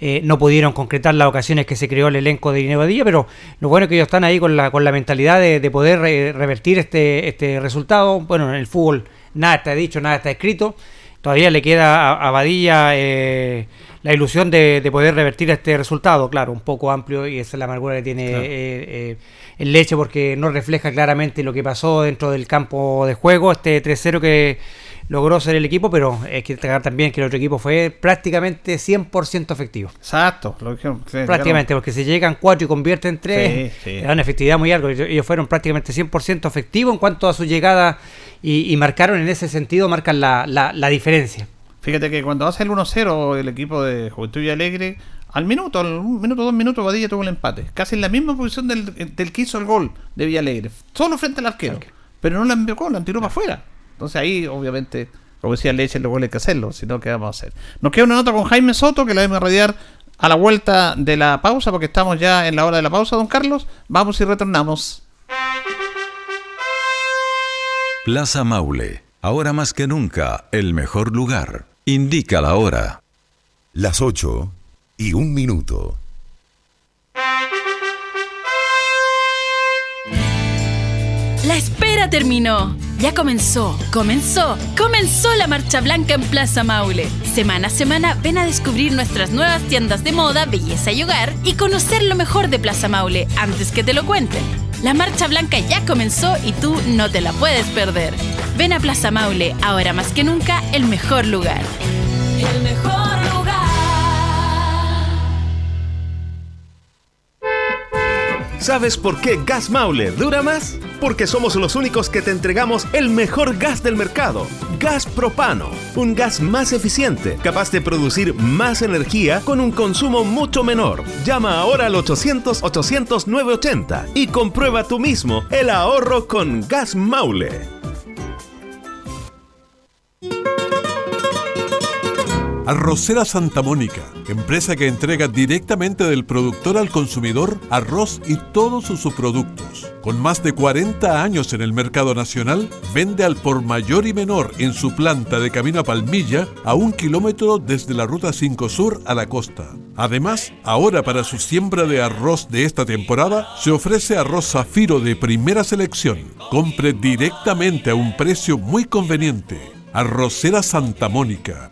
eh, no pudieron concretar las ocasiones que se creó el elenco de Guinea pero lo bueno es que ellos están ahí con la, con la mentalidad de, de poder re- revertir este, este resultado. Bueno, en el fútbol nada está dicho, nada está escrito. Todavía le queda a, a Badilla eh, la ilusión de, de poder revertir este resultado, claro, un poco amplio y esa es la amargura que tiene Claro. eh, eh, el Leche porque no refleja claramente lo que pasó dentro del campo de juego, este 3-0 que logró ser el equipo, pero hay que destacar también que el otro equipo fue prácticamente 100% efectivo. Exacto, lo dijeron. sí, Prácticamente, porque si llegan 4 y convierten 3, Sí, sí. da una efectividad muy alta. Ellos ellos fueron prácticamente 100% efectivos en cuanto a su llegada y, y marcaron en ese sentido, marcan la, la, la diferencia. Fíjate que cuando hace el 1-0 el equipo de Juventud y Alegre, al minuto, al un minuto, dos minutos, Badilla tuvo el empate. Casi en la misma posición del, del que hizo el gol de Villalegre. Solo frente al arquero. Pero no la envió, la tiró para afuera. Entonces ahí, obviamente, como decía Leche, los goles hay que hacerlo. Si no, ¿qué vamos a hacer? Nos queda una nota con Jaime Soto que la vamos a radiar a la vuelta de la pausa, porque estamos ya en la hora de la pausa, don Carlos. Vamos y retornamos. Plaza Maule, ahora más que nunca, el mejor lugar. Indica la hora. Las 8 y un minuto. La espera terminó. Ya comenzó, comenzó, comenzó la Marcha Blanca en Plaza Maule. Semana a semana ven a descubrir nuestras nuevas tiendas de moda, belleza y hogar y conocer lo mejor de Plaza Maule antes que te lo cuenten. La Marcha Blanca ya comenzó y tú no te la puedes perder. Ven a Plaza Maule, ahora más que nunca, el mejor lugar. ¿Sabes por qué Gas Maule dura más? porque somos los únicos que te entregamos el mejor gas del mercado. Gas propano, un gas más eficiente, capaz de producir más energía con un consumo mucho menor. Llama ahora al 800-800-980 y comprueba tú mismo el ahorro con Gas Maule. Arrocera Santa Mónica, empresa que entrega directamente del productor al consumidor arroz y todos sus subproductos. Con más de 40 años en el mercado nacional, vende al por mayor y menor en su planta de Camino a Palmilla a un kilómetro desde la Ruta 5 Sur a la costa. Además, ahora para su siembra de arroz de esta temporada, se ofrece arroz zafiro de primera selección. Compre directamente a un precio muy conveniente. Arrocera Santa Mónica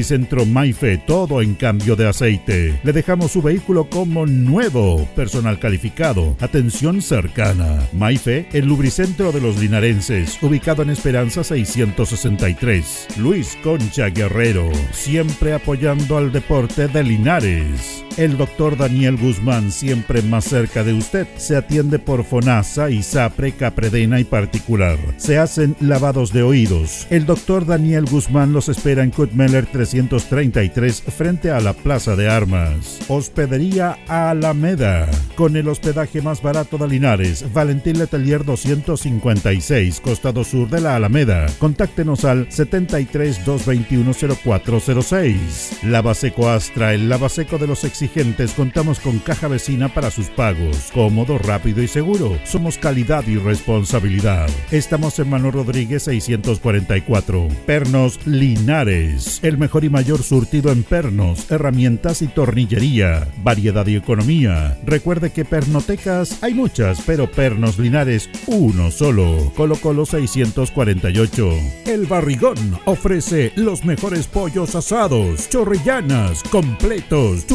Lubricentro Maife, todo en cambio de aceite. Le dejamos su vehículo como nuevo. Personal calificado, atención cercana. Maife, el lubricentro de los linarenses, ubicado en Esperanza 663. Luis Concha Guerrero, siempre apoyando al deporte de Linares. El doctor Daniel Guzmán, siempre más cerca de usted, se atiende por FONASA, ISAPRE, Capredena y particular. Se hacen lavados de oídos. El doctor Daniel Guzmán los espera en Kutmeller 333 frente a la Plaza de Armas. Hospedería Alameda. Con el hospedaje más barato de Linares, Valentín Letelier 256, costado sur de la Alameda. Contáctenos al 73 221 0406. Lavaseco Astra, el lavaseco de los exigentes. Contamos con caja vecina para sus pagos. Cómodo, rápido y seguro. Somos calidad y responsabilidad. Estamos en Manuel Rodríguez 644. Pernos Linares. El mejor y mayor surtido en pernos, herramientas y tornillería. Variedad y economía. Recuerde que pernotecas hay muchas, pero pernos Linares uno solo. Colo Colo 648. El Barrigón ofrece los mejores pollos asados, chorrillanas, completos,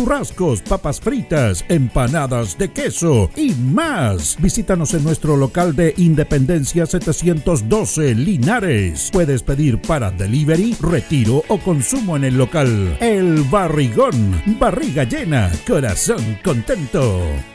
papas fritas, empanadas de queso y más. Visítanos en nuestro local de Independencia 712 Linares. Puedes pedir para delivery, retiro o consumo en el local. El Barrigón. Barriga llena, corazón contento.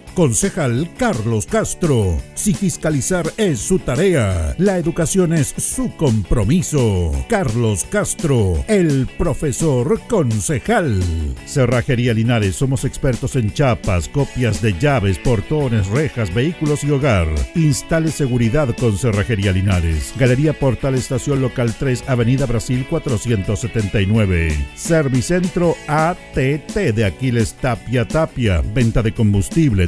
Concejal Carlos Castro. Si fiscalizar es su tarea, la educación es su compromiso. Carlos Castro, el profesor concejal. Cerrajería Linares, somos expertos en chapas, copias de llaves, portones, rejas, vehículos y hogar. Instale seguridad con Cerrajería Linares. Galería Portal Estación Local 3, Avenida Brasil 479. Servicentro ATT de Aquiles Tapia Tapia. Venta de combustible,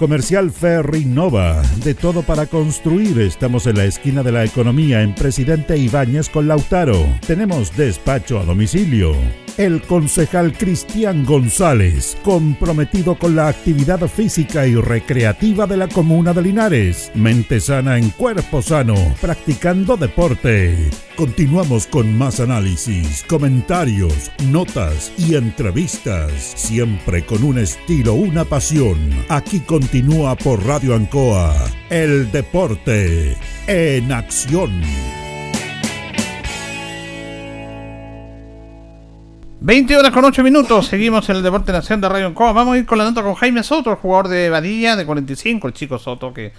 Comercial Ferrinova de todo para construir. Estamos en la esquina de la economía en Presidente Ibáñez con Lautaro. Tenemos despacho a domicilio. El concejal Cristian González, comprometido con la actividad física y recreativa de la comuna de Linares. Mente sana en cuerpo sano, practicando deporte. Continuamos con más análisis, comentarios, notas y entrevistas, siempre con un estilo, una pasión. Aquí continúa por Radio Ancoa, el deporte en acción. 20 horas con 8 minutos, seguimos en el Deporte Nación de Radio Ancoa. Vamos a ir con la nota con Jaime Soto, el jugador de Badilla de 45, el chico Soto que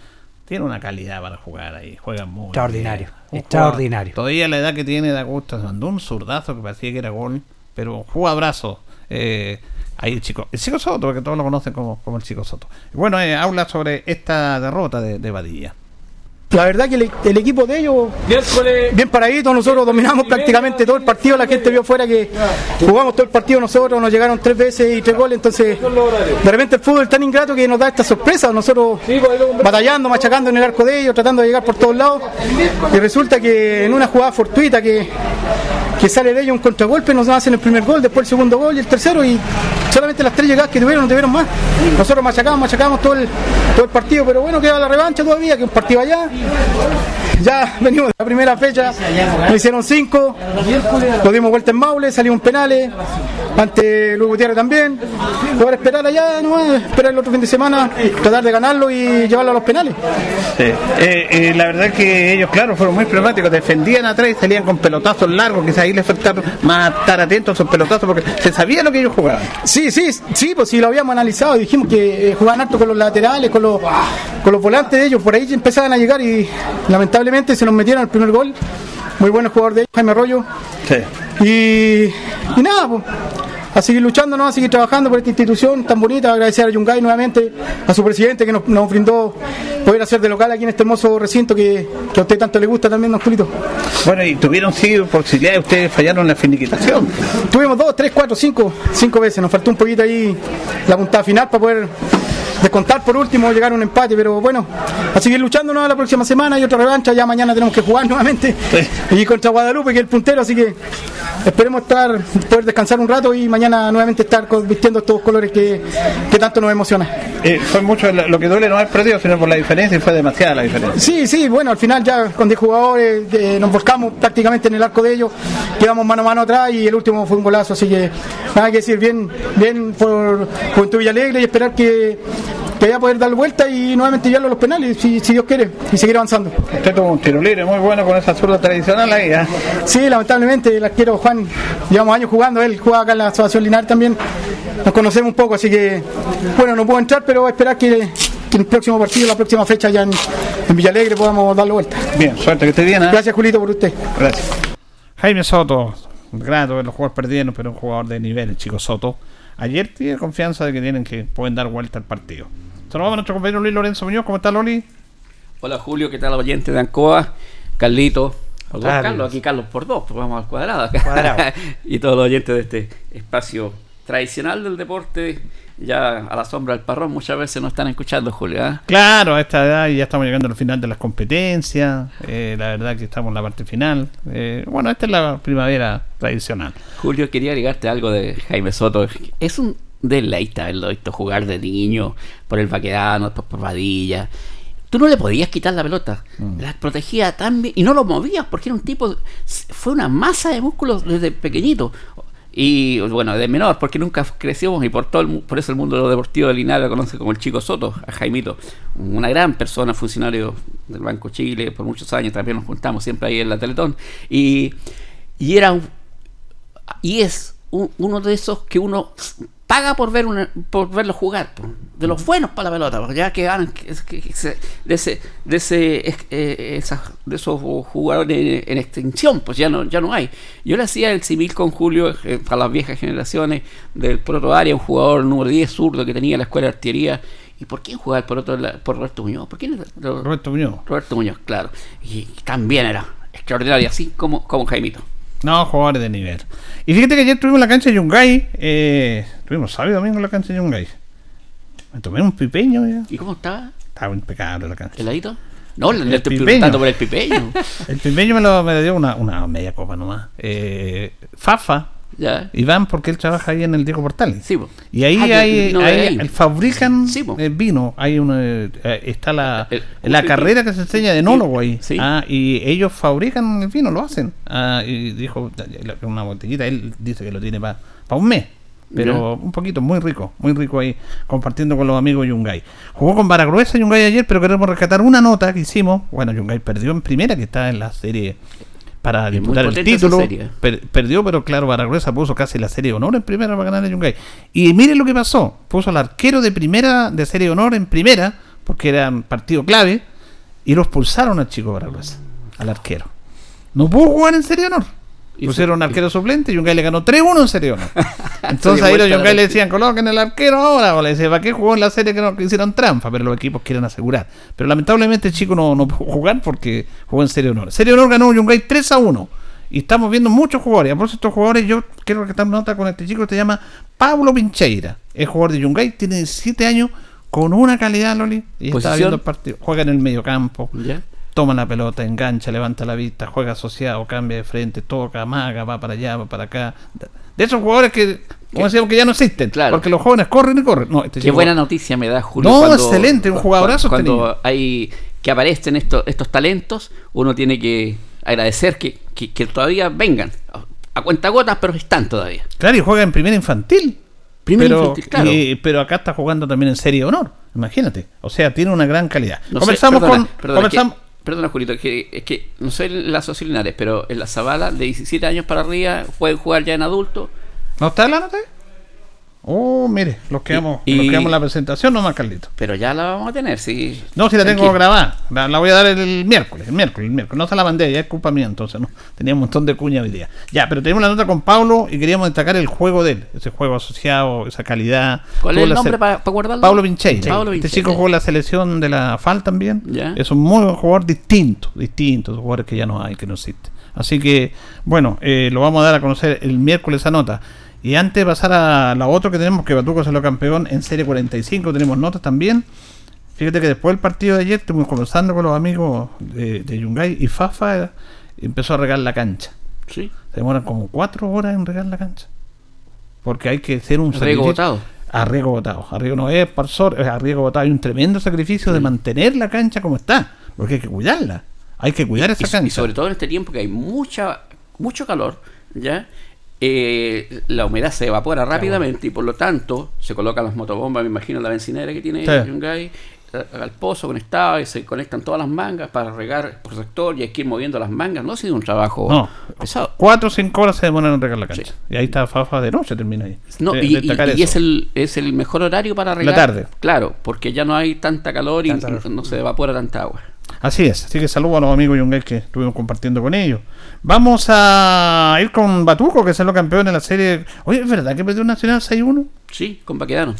tiene una calidad para jugar ahí, juega muy Extraordinario, bien. Un extraordinario. jugador- todavía la edad que tiene da gusto, se mandó un zurdazo que parecía que era gol, pero jugadorazo. Eh, ahí el chico, el chico Soto, porque todos lo conocen como, como el chico Soto. Bueno, eh, habla sobre esta derrota de, de Badilla. La verdad que el, el equipo de ellos, bien paradito, nosotros dominamos prácticamente todo el partido, la gente vio fuera que jugamos todo el partido nosotros, nos llegaron tres veces y tres goles, entonces de repente el fútbol es tan ingrato que nos da esta sorpresa, nosotros batallando, machacando en el arco de ellos, tratando de llegar por todos lados, y resulta que en una jugada fortuita que, que sale de ellos un contragolpe, nos hacen el primer gol, después el segundo gol y el tercero, y solamente las tres llegadas que tuvieron no tuvieron más. Nosotros machacamos, machacamos todo el, partido, pero bueno, queda la revancha todavía, que un partido allá. Ya venimos de la primera fecha, nos hicieron cinco, lo dimos vuelta en Maule, salimos en penales, ante Luis Gutiérrez también. Ahora esperar allá, no, esperar el otro fin de semana, tratar de ganarlo y llevarlo a los penales. Sí. Eh, eh, la verdad que ellos, claro, fueron muy problemáticos. Defendían atrás y salían con pelotazos largos. Quizás ahí les faltaron más estar atentos a esos pelotazos porque se sabía lo que ellos jugaban. Sí, sí, sí, pues sí lo habíamos analizado y dijimos que eh, jugaban harto con los laterales, con los, con los volantes de ellos, por ahí empezaban a llegar y lamentablemente se nos metieron el primer gol. Muy buen jugador de ellos, Jaime Arroyo. Y, y nada, pues, a seguir luchando, ¿no? a seguir trabajando por esta institución tan bonita, agradecer a Yungay nuevamente, a su presidente que nos, nos brindó poder hacer de local aquí en este hermoso recinto que, que a usted tanto le gusta también, don Julito. Bueno, y tuvieron sí posibilidades, ustedes fallaron la finiquitación. Tuvimos dos, tres, cuatro, cinco, cinco veces. Nos faltó un poquito ahí la puntada final para poder descontar por último, llegar a un empate. Pero bueno, a seguir luchando ¿no? la próxima semana y otra revancha. Ya mañana tenemos que jugar nuevamente. Y contra Guadalupe, que es el puntero. Así que esperemos estar, poder descansar un rato y mañana nuevamente estar vistiendo estos colores que, que tanto nos emociona. Eh, fue mucho lo lo que duele no haber perdido, sino por la diferencia y fue demasiada la diferencia. Sí, sí, bueno, al final ya con 10 jugadores eh, nos volcamos prácticamente en el arco de ellos, quedamos mano a mano atrás y el último fue un golazo, así que nada que decir, bien, bien por Juventud Villalegre y esperar que, que vaya a poder dar vuelta y nuevamente llevarlo a los penales, si, si Dios quiere, y seguir avanzando. Usted tuvo un tiro libre muy bueno con esa zurda tradicional ahí, ¿eh? Sí, lamentablemente el arquero Juan, llevamos años jugando, él juega acá en la Asociación Linar también, nos conocemos un poco, así que bueno, no puedo entrar, pero esperar que, que en el próximo partido, la próxima fecha ya en, en Villalegre podamos darle vuelta. Bien, suerte, que esté bien. ¿eh? Gracias Julito por usted. Gracias. Jaime Soto, grato ver los jugadores perdiendo, pero un jugador de nivel, el chico Soto. Ayer tiene confianza de que tienen que pueden dar vuelta al partido. Saludamos a nuestro compañero Luis Lorenzo Muñoz. ¿Cómo está Loli? Hola Julio, ¿qué tal oyente de Ancoa? Carlito, dos Carlos. Carlos, aquí Carlos por dos, pues vamos al cuadrado acá. Cuadrado. y todos los oyentes de este espacio tradicional del deporte, ya a la sombra del parrón, muchas veces nos están escuchando, Julio. ¿ah? Claro, a esta edad ya estamos llegando al final de las competencias. eh, la verdad que estamos en la parte final. Eh, bueno, esta es la primavera tradicional. Julio, quería agregarte algo de Jaime Soto. Es un deleite haberlo visto jugar de niño por el Baquedano, después por Vadilla. tú no le podías quitar la pelota. Mm. Las protegía tan bien y no lo movías porque era un tipo, fue una masa de músculos desde pequeñito. Y bueno, de menor, porque nunca crecimos y por todo el por eso el mundo deportivo de Linares lo conoce como el Chico Soto, a Jaimito. Una gran persona, funcionario del Banco Chile por muchos años, también nos juntamos siempre ahí en la Teletón. Y, y era un- y es un- uno de esos que uno paga por ver una- por verlo jugar de los buenos para la pelota porque ya que ganan que- que- que se- de ese de ese es- eh, esas- de esos jugadores en, en extinción pues ya no ya no hay yo le hacía el civil con Julio eh, para las viejas generaciones del proto área un jugador número 10 zurdo que tenía la escuela de artillería ¿Y por quién jugaba el proto por Roberto Muñoz? ¿Por quién Roberto Muñoz. Roberto Muñoz, claro. Y también era extraordinario, así como, como Jaimito. No, jugadores de nivel. Y fíjate que ayer tuvimos la cancha de Yungay. Eh, tuvimos sábado y domingo la cancha de Yungay. Me tomé un pipeño ya. ¿Y cómo estaba? Estaba impecable la cancha. ¿Heladito? No, El le estoy pipeño. preguntando por el pipeño. El pipeño me lo, me lo dio una, una media copa nomás. Eh, Fafa. Ya. Iván, porque él trabaja ahí en el Diego Portales. Sí. Y ahí Ah, hay, el fabrican Sí, eh, vino. Hay una, eh, está la, El- la el- carrera que se enseña de enólogo ahí. Sí. Ah, y ellos fabrican el vino, lo hacen. Ah, y dijo una botellita, él dice que lo tiene para un mes. Pero un poquito, muy rico, muy rico ahí, compartiendo con los amigos Yungay. Jugó con Baragruesa Yungay ayer, pero queremos rescatar una nota que hicimos. Bueno, Yungay perdió en primera, que está en la serie para Es disputar el título. Per- perdió, pero claro, Baragruesa puso casi la serie de honor en primera para ganar a Yungay. Y miren lo que pasó: puso al arquero de primera, de serie de honor en primera, porque era un partido clave, y lo expulsaron al chico Baragruesa, al arquero. No pudo jugar en serie de honor. Pusieron un arquero suplente y Yungay le ganó 3-1 en serie de honor. Entonces ahí los Yungay le decían, coloquen el arquero ahora. O le decían, ¿para qué jugó en la serie que, no, que hicieron trampa? Pero los equipos quieren asegurar. Pero lamentablemente el chico no, no pudo jugar porque jugó en serie honor. Serie honor ganó Yungay 3 a 1. Y estamos viendo muchos jugadores. A de estos jugadores, yo quiero que nota con este chico que se llama Pablo Pincheira. Es jugador de Yungay, tiene 17 años, con una calidad, Loli. Y está ¿Posición? viendo el partido. Juega en el medio campo ¿Ya? Toma la pelota, engancha, levanta la vista, juega asociado, cambia de frente, toca, amaga, va para allá, va para acá. De esos jugadores que, como decíamos, que ya no existen. Porque los jóvenes corren y corren. No, este Qué buena noticia me da Julio. No, excelente, un jugadorazo Cuando niño. hay que aparecen estos, estos talentos, uno tiene que agradecer que, que, que todavía vengan. A cuenta gotas, pero están todavía. Claro, y juega en primera infantil. Primera pero, infantil, claro. y- pero acá está jugando también en serie de honor. Imagínate. O sea, tiene una gran calidad. No sé, Conversamos perdona, con. Perdona, conversamos- perdona, Julito, que, es que no sé en la Social Linares, pero en la Zabala, de 17 años para arriba, pueden jugar ya en adulto. ¿No está la nota? Oh, mire, los quedamos, Y- los quedamos la presentación nomás, Carlito. Pero ya la vamos a tener, sí. No, si la tengo grabada. La, la voy a dar el, miércoles, el miércoles, el miércoles. No se la mandé, ya es culpa mía, entonces no. Tenía un montón de cuña hoy día. Ya, pero tenemos la nota con Pablo y queríamos destacar el juego de él. Ese juego asociado, esa calidad. ¿Cuál es el nombre para guardarlo? Pablo Vincheira. Pablo Este chico jugó la selección de la FAL también. Ya. Es un muy buen jugador distinto, distinto, jugadores que ya no hay, que no existen. Así que, bueno, eh, lo vamos a dar a conocer el miércoles esa nota. Y antes de pasar a la otra que tenemos, que Batuco salió campeón en Serie 45, tenemos notas también. Fíjate que después del partido de ayer estuvimos conversando con los amigos de, de Yungay y Fafa eh, empezó a regar la cancha. Sí. Se demoran como cuatro horas en regar la cancha. Porque hay que hacer un Riego botado. A riego botado. A riego no es parsor, es a riego botado. Hay un tremendo sacrificio de mantener la cancha como está. Porque hay que cuidarla. Hay que cuidar esa y, cancha. y sobre todo en este tiempo que hay mucha mucho calor, ¿ya? Eh, la humedad se evapora rápidamente y por lo tanto se colocan las motobombas, me imagino la bencinera que tiene Sí. Yungay, a- al pozo conectado y se conectan todas las mangas para regar por sector y hay que ir moviendo las mangas. No ha sido un trabajo No. pesado. Cuatro o cinco horas se demoran en regar la cancha. Y ahí está Fafa de noche, termina ahí. No, De- y, es el, es el mejor horario para regar. tarde. Claro, porque ya no hay tanta calor y Tanta calor. no se evapora tanta agua. Así es, así que saludo a los amigos Yungay que estuvimos compartiendo con ellos. Vamos a ir con Batuco, que es el campeón en la serie. Oye, ¿es verdad que perdió Nacional 6-1? Sí, con Baquedano.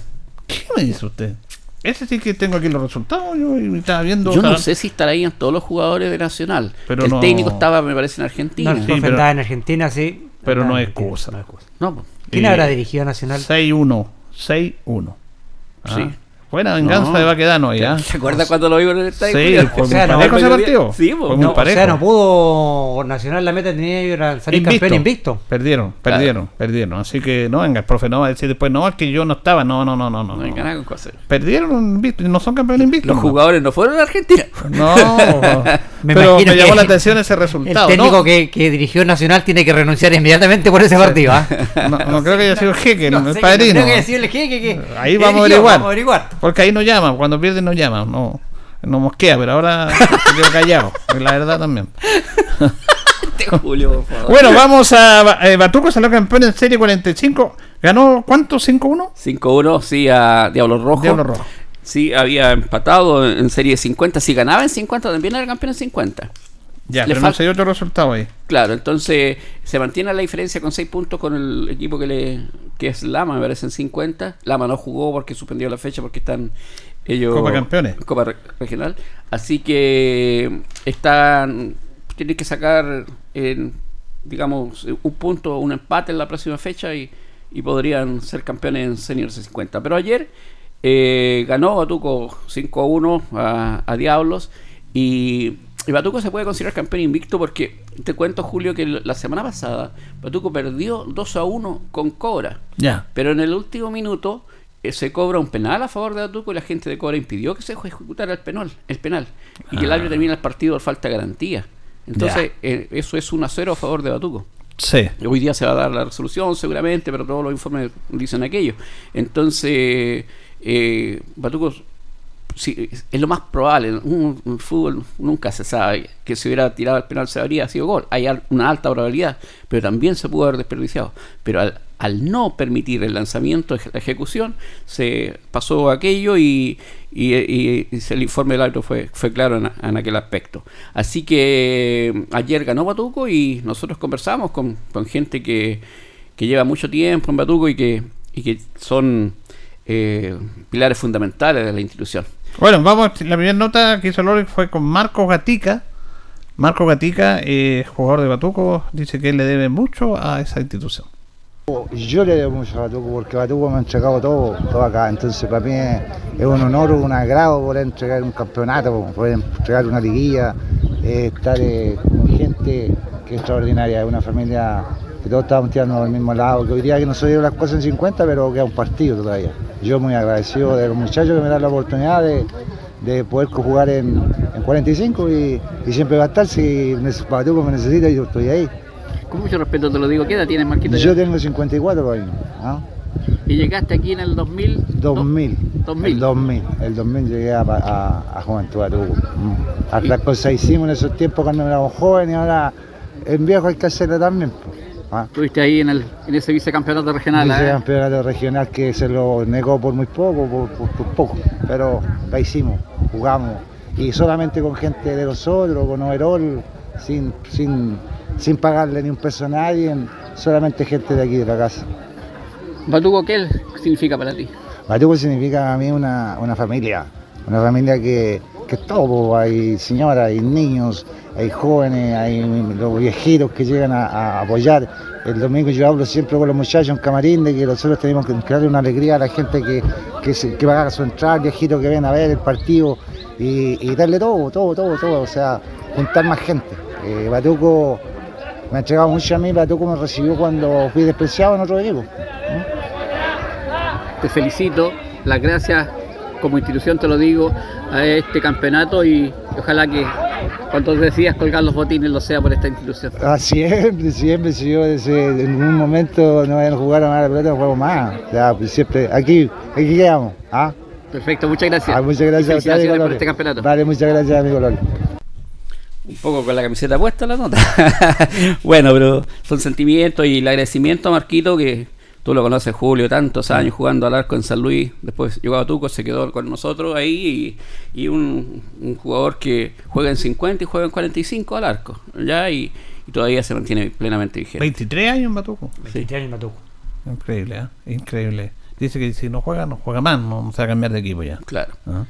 ¿Qué me dice usted? Ese sí que tengo aquí los resultados. Yo y estaba viendo. Yo no sé si estarán todos los jugadores de Nacional. Pero el no- técnico estaba, me parece, en Argentina. No, el profe andaba en Argentina, sí. Pero no es en excusa. no. ¿Quién Eh, habrá dirigido a Nacional? 6-1. 6-1. Ah, Sí. Buena venganza No. de Baquedano ahí, ¿ah? ¿Se acuerda cuando lo vimos en el estadio? Sí, fue O sea, muy no, parejo ese partido. sí, fue muy No, o parejo. sea, no pudo Nacional la meta tenía era salir campeón invicto. Perdieron, perdieron, perdieron. Así que no venga, el profe no va a decir después, no, es que yo no estaba. No, no, no, no. No, no. nada con cosas. Perdieron invicto, no son campeones invictos. Los ¿no? jugadores no fueron a Argentina. No, Me pero imagino me llamó que la atención ese El resultado. técnico ¿no? que, que dirigió Nacional tiene que renunciar inmediatamente por ese partido. ¿ah? No, no creo que haya sido el jeque, No el sé, no padrino. creo que haya sido el jeque que- Ahí que vamos a averiguar. vamos a averiguar. Porque ahí no llaman, cuando pierden no llaman. No, no mosquea, pero ahora se quedó callado. La verdad también. Este Julio, por favor. Bueno, vamos a. Eh, Batuco salió campeón en serie 45. ¿Ganó cuánto? ¿5-1? 5-1, sí, a Diablo Rojo. Diablo Rojo. Sí, había empatado en serie 50. Si ganaba en 50, también era campeón en 50. Ya, Le pero no se dio otro resultado ahí. Claro, entonces se mantiene la diferencia con 6 puntos con el equipo que le que es Lama, me parece en 50. Lama no jugó porque suspendió la fecha porque están ellos Copa Campeones. Copa Re- Regional. Así que están tienen que sacar en, digamos un punto, un empate en la próxima fecha y, y podrían ser campeones en seniors 50. Pero ayer eh, ganó Batuco 5-1 a, a Diablos y, y Batuco se puede considerar campeón invicto porque te cuento Julio que la semana pasada Batuco perdió 2-1 con Cobra. Ya. Pero en el último minuto eh, se cobra un penal a favor de Batuco y la gente de Cobra impidió que se ejecutara el penal, el penal y que el Ah. árbitro termina el partido por falta de garantía. Entonces, eh, eso es 1 a 0 a favor de Batuco. Sí. Hoy día se va a dar la resolución seguramente, pero todos los informes dicen aquello. Entonces, eh, Batuco sí, es lo más probable. Un, un fútbol nunca se sabe que si hubiera tirado el penal se habría sido gol. Hay una alta probabilidad, pero también se pudo haber desperdiciado. Pero al, no permitir el lanzamiento, la ejecución, se pasó aquello y, y- el informe del árbitro fue, fue claro en, aquel aspecto. Así que eh, ayer ganó Batuco y nosotros conversamos con, con gente que, que lleva mucho tiempo en Batuco y que, que son eh, pilares fundamentales de la institución. Bueno, vamos, la primera nota que hizo Lori fue con Marco Gatica. Marco Gatica, eh, jugador de Batuco, dice que le debe mucho a esa institución. Yo le debo mucho a Batuco porque Batuco me ha entregado todo, todo acá, entonces para mí es, un honor, un agrado poder entregar un campeonato, poder entregar una liguilla, eh, estar eh, con gente que es extraordinaria, una familia que todos estamos tirando al mismo lado, que hoy día que no se dieron las cosas en 50, pero queda un partido todavía. Yo muy agradecido de los muchachos que me dan la oportunidad de, de poder jugar en, en 45 y, y siempre va a estar, si neces- Batuco me necesita yo estoy ahí. Con mucho respeto te lo digo, ¿qué edad tienes, Marquito? Yo tengo 54 todavía, ¿no? Y llegaste aquí en el 2000. 2000. 2000. El 2000. El 2000 llegué a, a, a Juventud Batuco. Mm. Hartas cosas hicimos en esos tiempos cuando éramos jóvenes y ahora en viejo hay que hacerlo también. pues. ¿Ah? Estuviste ahí en, el, en ese vicecampeonato regional. ¿eh? campeonato regional que se lo negó por muy poco, por, por- por poco, pero la hicimos, jugamos. Y solamente con gente de nosotros, con Overol, sin, sin, sin pagarle ni un peso a nadie, solamente gente de aquí de la casa. Batuco, ¿qué significa para ti? Batuco significa para mí una, una familia, una familia que, que es todo, hay señoras, hay niños, hay jóvenes, hay los viejitos que llegan a, apoyar. El domingo yo hablo siempre con los muchachos en camarín de que nosotros tenemos que darle una alegría a la gente que, que, se- que paga su entrada, viejitos que ven a ver el partido y, y darle todo, todo, todo, todo, o sea, juntar más gente. Eh, Batuco me ha entregado mucho a mí, Batuco me recibió cuando fui despreciado en otro equipo. Te felicito, las gracias como institución te lo digo a este campeonato y ojalá que cuando decías colgar los botines lo sea por esta institución. Ah, siempre, siempre, si yo desde, en un momento no vayan a jugar a la pelota, no juego más. Ya, pues siempre, aquí, aquí quedamos. ¿ah? Perfecto, muchas gracias. Ah, muchas gracias felicitaciones Dale, por Loli. este campeonato. Vale, muchas gracias, amigo Loli. Un poco con la camiseta puesta la nota. bueno, pero son sentimientos y el agradecimiento a Marquito, que tú lo conoces, Julio, tantos años jugando al arco en San Luis. Después llegó a Tuco, se quedó con nosotros ahí. Y, y un, un jugador que juega en 50 y juega en 45 al arco. ya Y, y todavía se mantiene plenamente vigente. 23 años en Batuco. 23 años en Batuco. Increíble, ¿eh? Increíble. Dice que si no juega, no juega más, no, no se va a cambiar de equipo ya. Claro. Ah.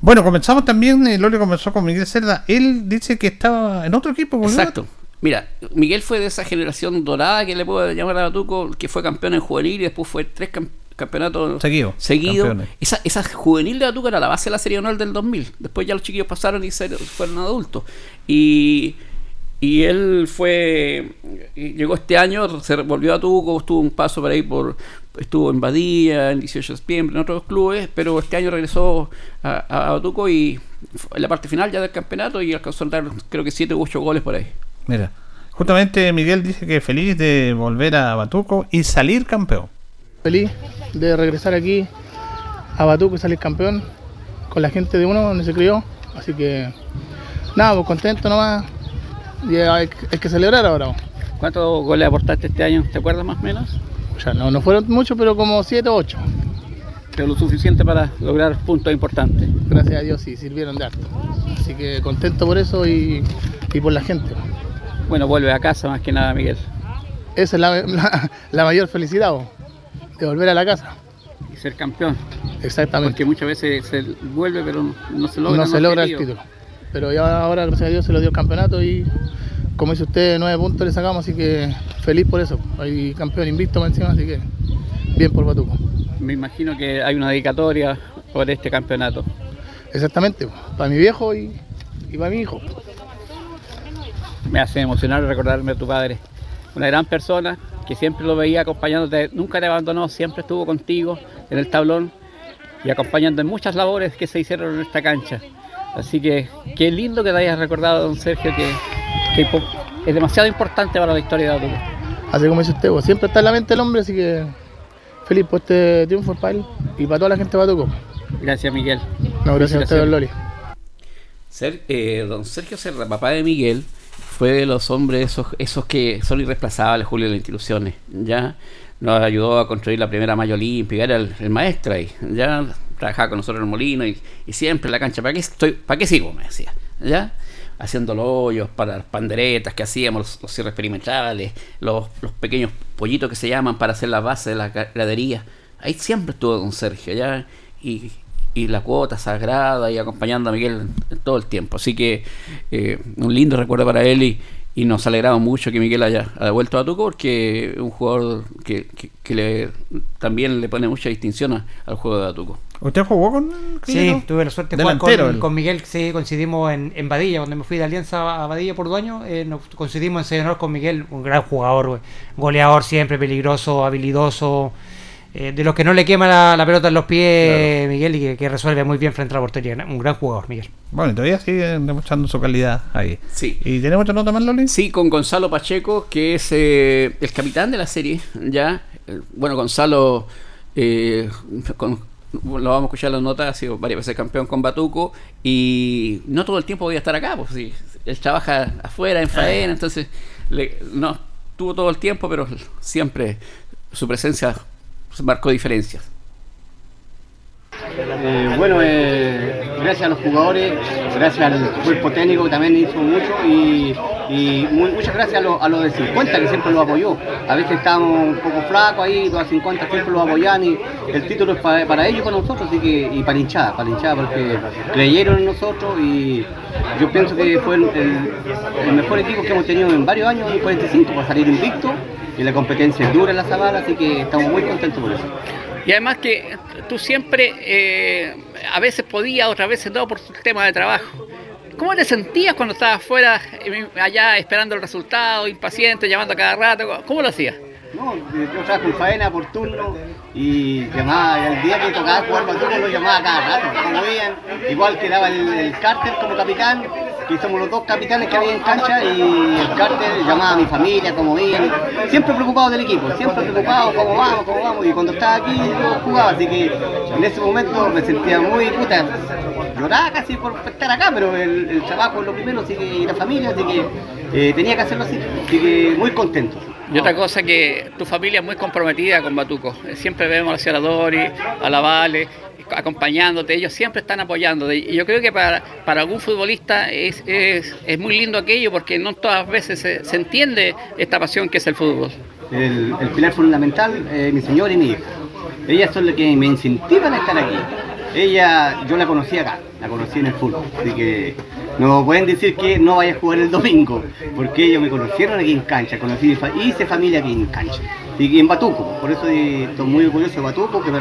Bueno, comenzamos también, el Loli comenzó con Miguel Cerda. Él dice que estaba en otro equipo. ¿volvió? Exacto. Mira, Miguel fue de esa generación dorada que le puedo llamar a Batuco, que fue campeón en juvenil y después fue tres cam- campeonato Seguido. Esa, esa juvenil de Batuco era la base de la Serie Honor del 2000. Después ya los chiquillos pasaron y se- fueron adultos. Y, y él fue. Llegó este año, se volvió a Tuco, estuvo un paso por ahí por. Estuvo en Badía, en 18 de septiembre, en otros clubes, pero este año regresó a, a Batuco y fue en la parte final ya del campeonato y alcanzó a dar creo que 7 u 8 goles por ahí. Mira, justamente Miguel dice que feliz de volver a Batuco y salir campeón. Feliz de regresar aquí a Batuco y salir campeón con la gente de uno donde se crió. Así que nada, pues contento nomás. Y hay, hay que celebrar ahora. pues. ¿Cuántos goles aportaste este año? ¿Te acuerdas más o menos? Ya no, no fueron muchos, pero como 7 o 8. Pero lo suficiente para lograr puntos importantes. Gracias a Dios sí, sirvieron de harto. Así que contento por eso y, y por la gente. Bueno, vuelve a casa más que nada, Miguel. Esa es la, la- la mayor felicidad, de volver a la casa. Y ser campeón. Exactamente. Porque muchas veces se vuelve, pero no se logra. no se logra el título. Pero ya ahora, gracias a Dios, se lo dio el campeonato y como dice usted, nueve puntos le sacamos, así que feliz por eso. Hay campeón invicto más encima, así que bien por Batuco. Me imagino que hay una dedicatoria por este campeonato. Exactamente, para mi viejo y, y para mi hijo. Me hace emocionar recordarme a tu padre. Una gran persona que siempre lo veía acompañándote, nunca te abandonó, siempre estuvo contigo en el tablón y acompañando en muchas labores que se hicieron en esta cancha. Así que qué lindo que te hayas recordado, don Sergio, que, es demasiado importante para la historia de Batuco. Así como dice usted, pues, siempre está en la mente el hombre, así que feliz por este triunfo para él y para toda la gente de Batuco. Gracias, Miguel. No, gracias a usted, don Loli. Ser, eh, don Sergio Serra, papá de Miguel, fue de los hombres esos, esos que son irreemplazables, Julio, de las instituciones. Ya nos ayudó a construir la primera malla olímpica, era el, maestro ahí. Ya trabajaba con nosotros en el molino y, siempre en la cancha. ¿Para qué, estoy, ¿Para qué sigo? Me decía. ¿Ya? Haciendo los hoyos para las panderetas que hacíamos, los, los cierres perimetrales, los, los pequeños pollitos que se llaman para hacer la base de la gradería. Ahí siempre estuvo don Sergio, ¿ya? Y, y la cuota sagrada y acompañando a Miguel todo el tiempo. Así que eh, un lindo recuerdo para él y, y nos alegramos mucho que Miguel haya, haya vuelto a Tuco porque es un jugador que, que- que le, también le pone mucha distinción a- al juego de Atuco. ¿Usted jugó con Sí, tuve la suerte de jugar con, Miguel, sí, coincidimos en, en Badilla, cuando me fui de Alianza a Badilla por dos años, eh, nos coincidimos en Señor con Miguel, un gran jugador, goleador siempre, peligroso, habilidoso, eh, de los que no le quema la, la pelota en los pies, Miguel, y que, que resuelve muy bien frente a la portería, un gran jugador, Miguel. Bueno, y todavía sigue demostrando su calidad ahí. Sí. ¿Y tenemos otra nota más, Loli? Sí, con Gonzalo Pacheco, que es eh, el capitán de la serie, ya. Eh, Bueno, Gonzalo, eh, con- lo vamos a escuchar en las notas, ha sido varias veces campeón con Batuco y no todo el tiempo podía estar acá, pues sí, él trabaja afuera en faena, entonces le- no tuvo todo el tiempo, pero siempre su presencia marcó diferencias. Eh, bueno, eh, gracias a los jugadores, gracias al cuerpo técnico que también hizo mucho y, y mu- muchas gracias a los a de 50 que siempre lo apoyó. A veces estábamos un poco flacos ahí, los de 50 siempre lo apoyan y el título es pa- para ellos para nosotros y para hinchada, para hinchada porque creyeron en nosotros y yo pienso que fue el mejor equipo que hemos tenido en varios años, en 45, para salir invicto y la competencia es dura en la Zabala, así que estamos muy contentos por eso. Y además que tú siempre, eh, a veces podías, otras veces no, por tu tema de trabajo. ¿Cómo te sentías cuando estabas fuera, eh, allá esperando el resultado, impaciente, llamando a cada rato? ¿Cómo lo hacías? No, yo trabajo en faena por turno y llamaba, y el día que tocaba jugar Batuco lo llamaba cada rato, como veían, igual que daba el, el cárter como capitán, que somos los dos capitanes que había en cancha y el cárter llamaba a mi familia, como veían, siempre preocupado del equipo, siempre preocupado, cómo vamos, cómo vamos, y cuando estaba aquí yo jugaba, así que en ese momento me sentía muy puta, lloraba casi por estar acá, pero el, el trabajo es lo primero, así que, y la familia, así que eh, tenía que hacerlo así, así que muy contento. Y otra cosa que tu familia es muy comprometida con Batuco. Siempre vemos a la señora Dori, a la Vale, acompañándote, ellos siempre están apoyándote. Y yo creo que para, para algún futbolista es, es, es muy lindo aquello porque no todas veces se, se entiende esta pasión que es el fútbol. el, el pilar fundamental, eh, mi señora y mi hija. Ellas son las que me incentivan a estar aquí. Ella, yo la conocí acá. La conocí en el fútbol. Así que no pueden decir que no vaya a jugar el domingo, porque ellos me conocieron aquí en cancha, conocí hice familia aquí en cancha. Y en Batuco, por eso estoy muy orgulloso de Batuco, que me,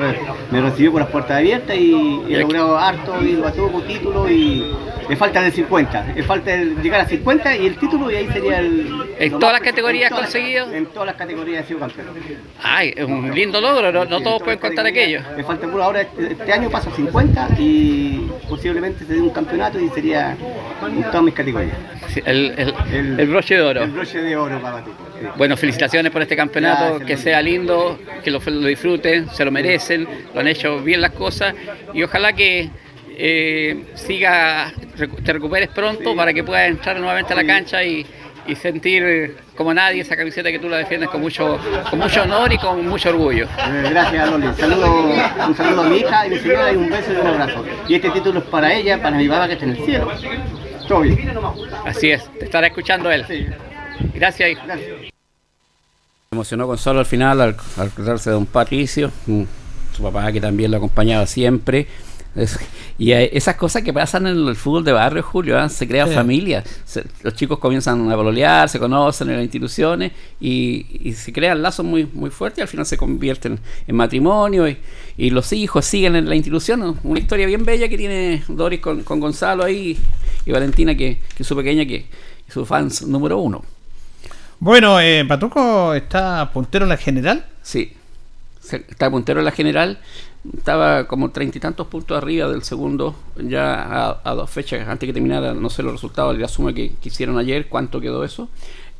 me recibió por las puertas abiertas y he logrado harto y Batuco, título y le falta el 50, le falta el llegar a 50 y el título y ahí sería el... ¿En todas las categorías en todas- conseguido? En todas las categorías he sido campeón. Ay, es un lindo logro, no, no todos pueden contar aquello. Me falta puro ahora, este, este año paso 50 y posiblemente se dé un campeonato y sería en todas mis categorías. Sí, El, el- el broche de oro. El broche de oro para sí. Bueno, felicitaciones por este campeonato, Gracias, que sea lindo, que lo, lo disfruten, se lo merecen, lo han hecho bien las cosas y ojalá que eh, siga, te recuperes pronto para que puedas entrar nuevamente a la cancha y, y sentir como nadie esa camiseta que tú la defiendes con mucho, con mucho honor y con mucho orgullo. Eh, Gracias, Loli. Saludo, un saludo a mi hija y mi señora y un beso y un abrazo. Y este título es para ella, para mi papá que está en el cielo. Todo bien. Así es, te estará escuchando él. Gracias, hijo. Me emocionó con solo al final al, al acordarse de don Patricio, mm, su papá que también lo acompañaba siempre. Es- y esas cosas que pasan en el fútbol de barrio, Julio, ¿ah? se crean Sí. familias. Los chicos comienzan a pololear, se conocen en las instituciones y, y se crean lazos muy, muy fuertes y al final se convierten en matrimonio y, y los hijos siguen en la institución. Una historia bien bella que tiene Doris con, con Gonzalo ahí y Valentina, que, que es su pequeña, que es su fans número uno. Bueno, eh, Patuco está puntero en la general. Sí, está puntero en la general. Estaba como treinta y tantos puntos arriba del segundo, ya a, a dos fechas antes que terminara, no sé los resultados, la suma que, que hicieron ayer, cuánto quedó eso.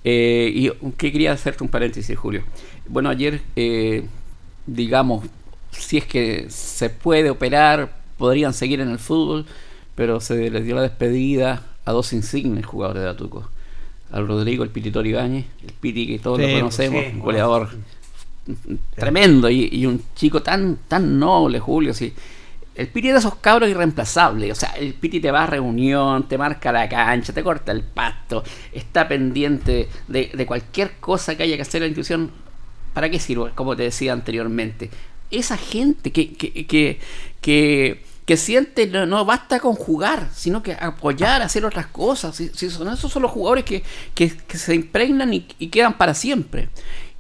Eh, y que quería hacerte un paréntesis, Julio. Bueno, ayer, eh, digamos, si es que se puede operar, podrían seguir en el fútbol, pero se les dio la despedida a dos insignes jugadores de Atuco. Al Rodrigo, el Pititor Ibáñez, el Piti que todos Sí, lo conocemos, sí. un goleador tremendo y, un chico tan tan noble, Julio. Sí. El Piti es de esos cabros irreemplazables. O sea, el Piti te va a reunión, te marca la cancha, te corta el pasto, está pendiente de, de cualquier cosa que haya que hacer en la institución. ¿Para qué sirve? Como te decía anteriormente. Esa gente que, que, que, que, que siente no, no basta con jugar, sino que apoyar, hacer otras cosas. Si, son esos son los jugadores que, que, que se impregnan y quedan para siempre.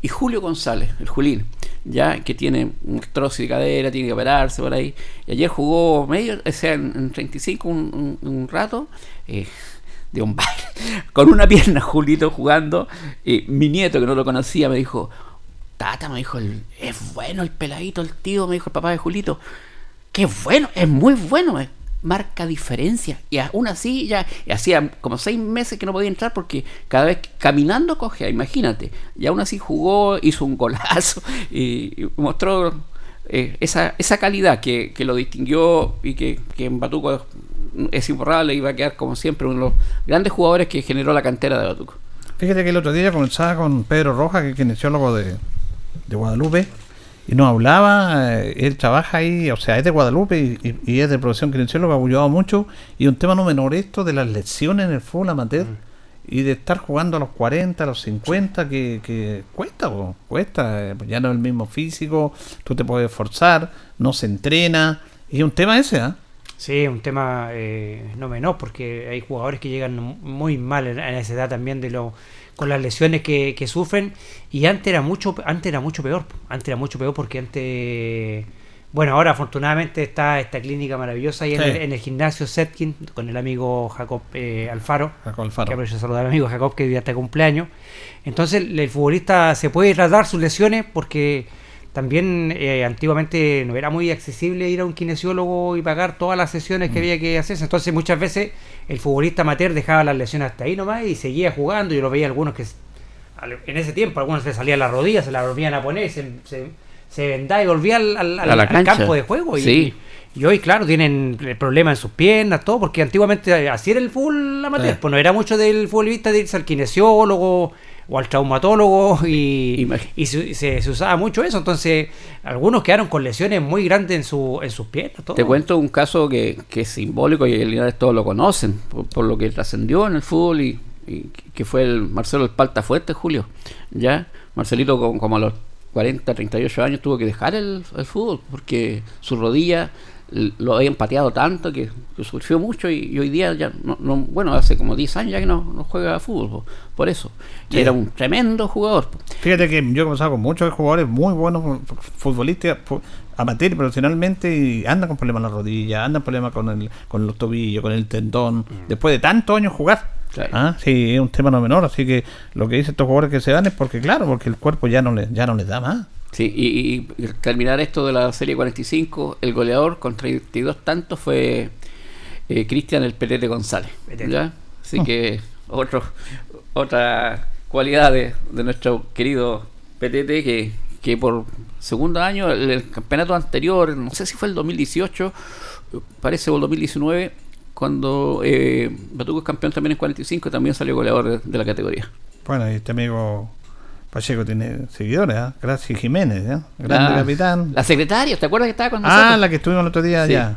Y Julio González, el Julín, ya que tiene un trozo de cadera, tiene que operarse por ahí. Y ayer jugó medio, o sea, en, en 35 un, un- rato. eh, de un baile, con una pierna Julito jugando. Y mi nieto, que no lo conocía, me dijo: Tata, me dijo, es bueno el peladito, el tío, me dijo el papá de Julito. Qué bueno, es muy bueno, marca diferencia. Y aún así, ya hacía como seis meses que no podía entrar porque cada vez caminando cogea, imagínate. Y aún así jugó, hizo un golazo y, mostró eh, esa, esa calidad que, que lo distinguió y que, que en Batuco es imborrable y va a quedar como siempre uno de los grandes jugadores que generó la cantera de Batuco. Fíjate que el otro día comenzaba con Pedro Rojas, que es kinesiólogo de, de Guadalupe, y nos hablaba, eh, él trabaja ahí, o sea, es de Guadalupe y, y- es de profesión kinesiólogo, ha ayudado mucho, y un tema no menor esto de las lesiones en el fútbol amateur, y de estar jugando a los 40, a los 50, que, que cuesta, po, cuesta, eh, ya no es el mismo físico, tú te puedes esforzar, no se entrena, y es un tema ese, ¿ah? Sí, un tema eh, no menor, porque hay jugadores que llegan muy mal en, en esa edad también de lo, con las lesiones que, que sufren. Y antes era mucho, antes era mucho peor. Antes era mucho peor porque antes bueno, ahora afortunadamente está esta clínica maravillosa ahí en, el, en el gimnasio Setkin con el amigo Jacob eh, Alfaro. Jacob Alfaro. Que aprovecho saludar al amigo Jacob que hoy día está de cumpleaños. Entonces el, el futbolista se puede tratar sus lesiones porque también eh, antiguamente no era muy accesible ir a un kinesiólogo y pagar todas las sesiones que había que hacerse. Entonces muchas veces el futbolista amateur dejaba las lesiones hasta ahí nomás y seguía jugando. Yo lo veía algunos que en ese tiempo algunos se salían las rodillas, se las volvían a poner, se, se, se vendaba y volvía al, campo de juego. Y, Sí. y hoy, claro, tienen el problema en sus piernas, todo, porque antiguamente así era el fútbol amateur. Sí. Pues no era mucho del futbolista de irse al kinesiólogo o al traumatólogo y, y se, se- se usaba mucho eso. Entonces, algunos quedaron con lesiones muy grandes en, su, en sus piernas. todo. Te cuento un caso que, que es simbólico y Linares todos lo conocen, por, por lo que trascendió en el fútbol y, y que fue el Marcelo el Palta Fuerte, Julio. Ya, Marcelito con- como a los 40, 38 años tuvo que dejar el, el fútbol porque su rodilla lo habían pateado tanto que, que sufrió mucho y, y hoy día ya no, no- bueno hace como 10 años ya que no, no juega fútbol po, por eso Sí. era un tremendo jugador po. Fíjate que yo he conversado con muchos jugadores muy buenos, fu- futbolistas, fu- amateur y profesionalmente, y andan con problemas en la rodilla, andan problemas con, el, con los tobillos, con el tendón, después de tantos años jugar. Ah, Sí, es un tema no menor, así que lo que dicen estos jugadores que se dan es porque, claro, porque el cuerpo ya no les, ya no les da más. Sí, y, y- terminar esto de la serie 45, el goleador con 32 tantos fue eh, Cristian el Petete González. ¿ya? Así Oh. que otro, otra cualidad de, de nuestro querido Petete que, que por segundo año, el, el campeonato anterior, no sé si fue el 2018, eh, parece o el 2019, cuando eh, Batuco es campeón también en 45, también salió goleador de, de la categoría. Bueno, y este amigo Pacheco tiene seguidores, ¿ah? Gracias Jiménez, ¿eh? Grande La- capitán. La secretaria, ¿te acuerdas que estaba con Ah, nosotros? la que estuvimos el otro día Sí. allá.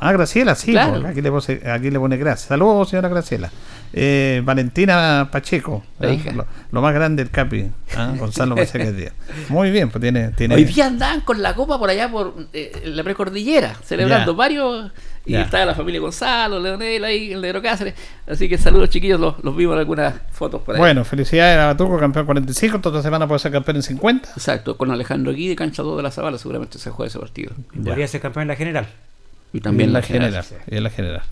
Ah, Graciela, sí. Claro. po, aquí, le puse, aquí le pone gracias. Saludos, señora Graciela. Eh, Valentina Pacheco, La hija. lo, lo más grande del Capi, ¿ah? Gonzalo Pacheco Díaz. Muy bien, pues tiene. tiene Hoy día andaban con la copa por allá por eh, la precordillera, celebrando Ya. varios. Y Ya. estaba la familia Gonzalo, Leonel ahí, el negro Cáceres. Así que saludos chiquillos, los, los vimos en algunas fotos por ahí. Bueno, felicidades a Batuco, campeón 45. Toda semana puede ser campeón en 50. Exacto, con Alejandro Guide, cancha 2 de la Zabala, seguramente se juega ese partido. Podría ser campeón en la general. Y también en la la general. general. y la general.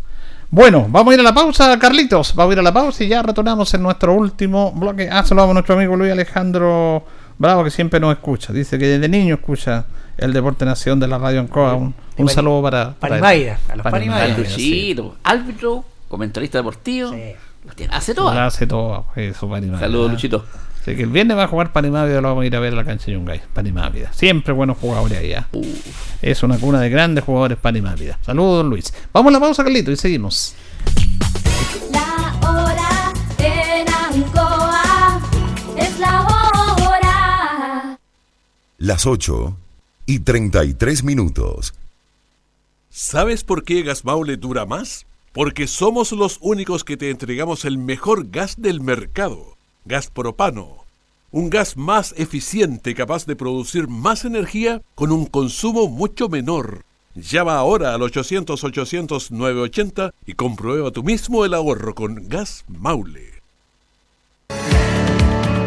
Bueno, vamos a ir a la pausa, Carlitos. Vamos a ir a la pausa y ya retornamos en nuestro último bloque. Ah, saludamos a nuestro amigo Luis Alejandro Bravo, que siempre nos escucha. Dice que desde niño escucha el Deporte Nación de la Radio Ancoa. Un, un saludo para. para. Panimaida, a los Panimaida, árbitro, comentarista deportivo. Hace todo. Hace todo. Eso, Panimaida. Saludos, Luchito. Así que el viernes va a jugar Panimávida, lo vamos a ir a ver a la cancha de Yungay. Panimávida. Siempre buenos jugadores allá. Es una cuna de grandes jugadores Panimávida. Saludos, don Luis. Vamos a la pausa, Carlito, y seguimos. La hora en Ancoa es la hora. Las 8 y 33 minutos. ¿Sabes por qué Gas Maule dura más? Porque somos los únicos que te entregamos el mejor gas del mercado, gas propano. Un gas más eficiente capaz de producir más energía con un consumo mucho menor. Llama ahora al 800-800-980 y comprueba tú mismo el ahorro con Gas Maule.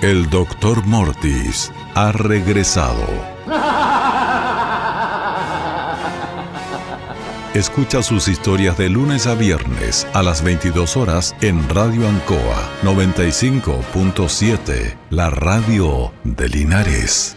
El Dr. Mortis ha regresado. Escucha sus historias de lunes a viernes a las 22 horas en Radio Ancoa 95.7, la radio de Linares.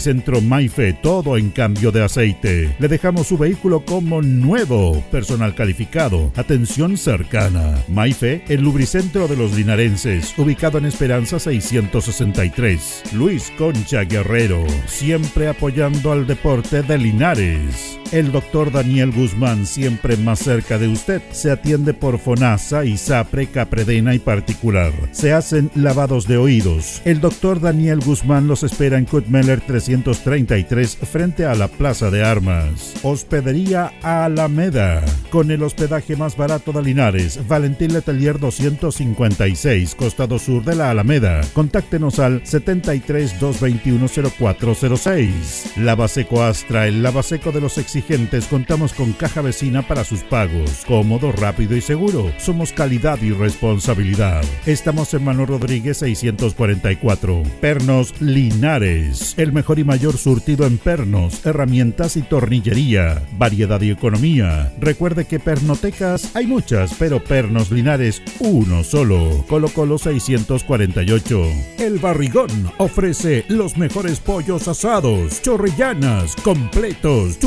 Lubricentro Maife, todo en cambio de aceite. Le dejamos su vehículo como nuevo. Personal calificado, atención cercana. Maife, el lubricentro de los linarenses, ubicado en Esperanza 663. Luis Concha Guerrero, siempre apoyando al deporte de Linares. El doctor Daniel Guzmán, siempre más cerca de usted, se atiende por FONASA, ISAPRE, Capredena y particular. Se hacen lavados de oídos. El doctor Daniel Guzmán los espera en Kutmeller 300 1933 frente a la Plaza de Armas. Hospedería Alameda. Con el hospedaje más barato de Linares, Valentín Letelier 256, costado sur de la Alameda. Contáctenos al 73 221 0406. Lavaseco Astra, el lavaseco de los exigentes. Contamos con caja vecina para sus pagos. Cómodo, rápido y seguro. Somos calidad y responsabilidad. Estamos en Manuel Rodríguez 644. Pernos Linares. El mejor y mayor surtido en pernos, herramientas y tornillería. Variedad y economía. Recuerde que pernotecas hay muchas, pero Pernos Linares uno solo. Colo Colo 648. El Barrigón ofrece los mejores pollos asados, chorrillanas, completos,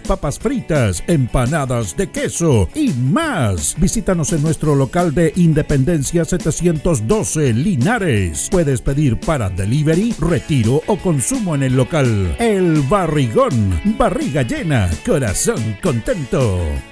papas fritas, empanadas de queso y más. Visítanos en nuestro local de Independencia 712 Linares. Puedes pedir para delivery, retiro o consumo en el local. El Barrigón. Barriga llena, corazón contento.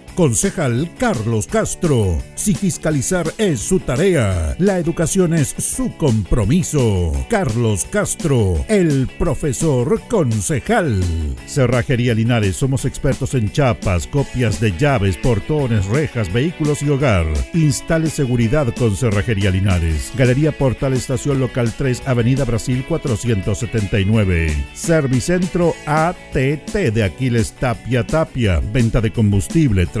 Concejal Carlos Castro. Si fiscalizar es su tarea, la educación es su compromiso. Carlos Castro, el profesor concejal. Cerrajería Linares, somos expertos en chapas, copias de llaves, portones, rejas, vehículos y hogar. Instale seguridad con Cerrajería Linares. Galería Portal Estación Local 3, Avenida Brasil 479. Servicentro ATT de Aquiles Tapia Tapia. Venta de combustible, transporte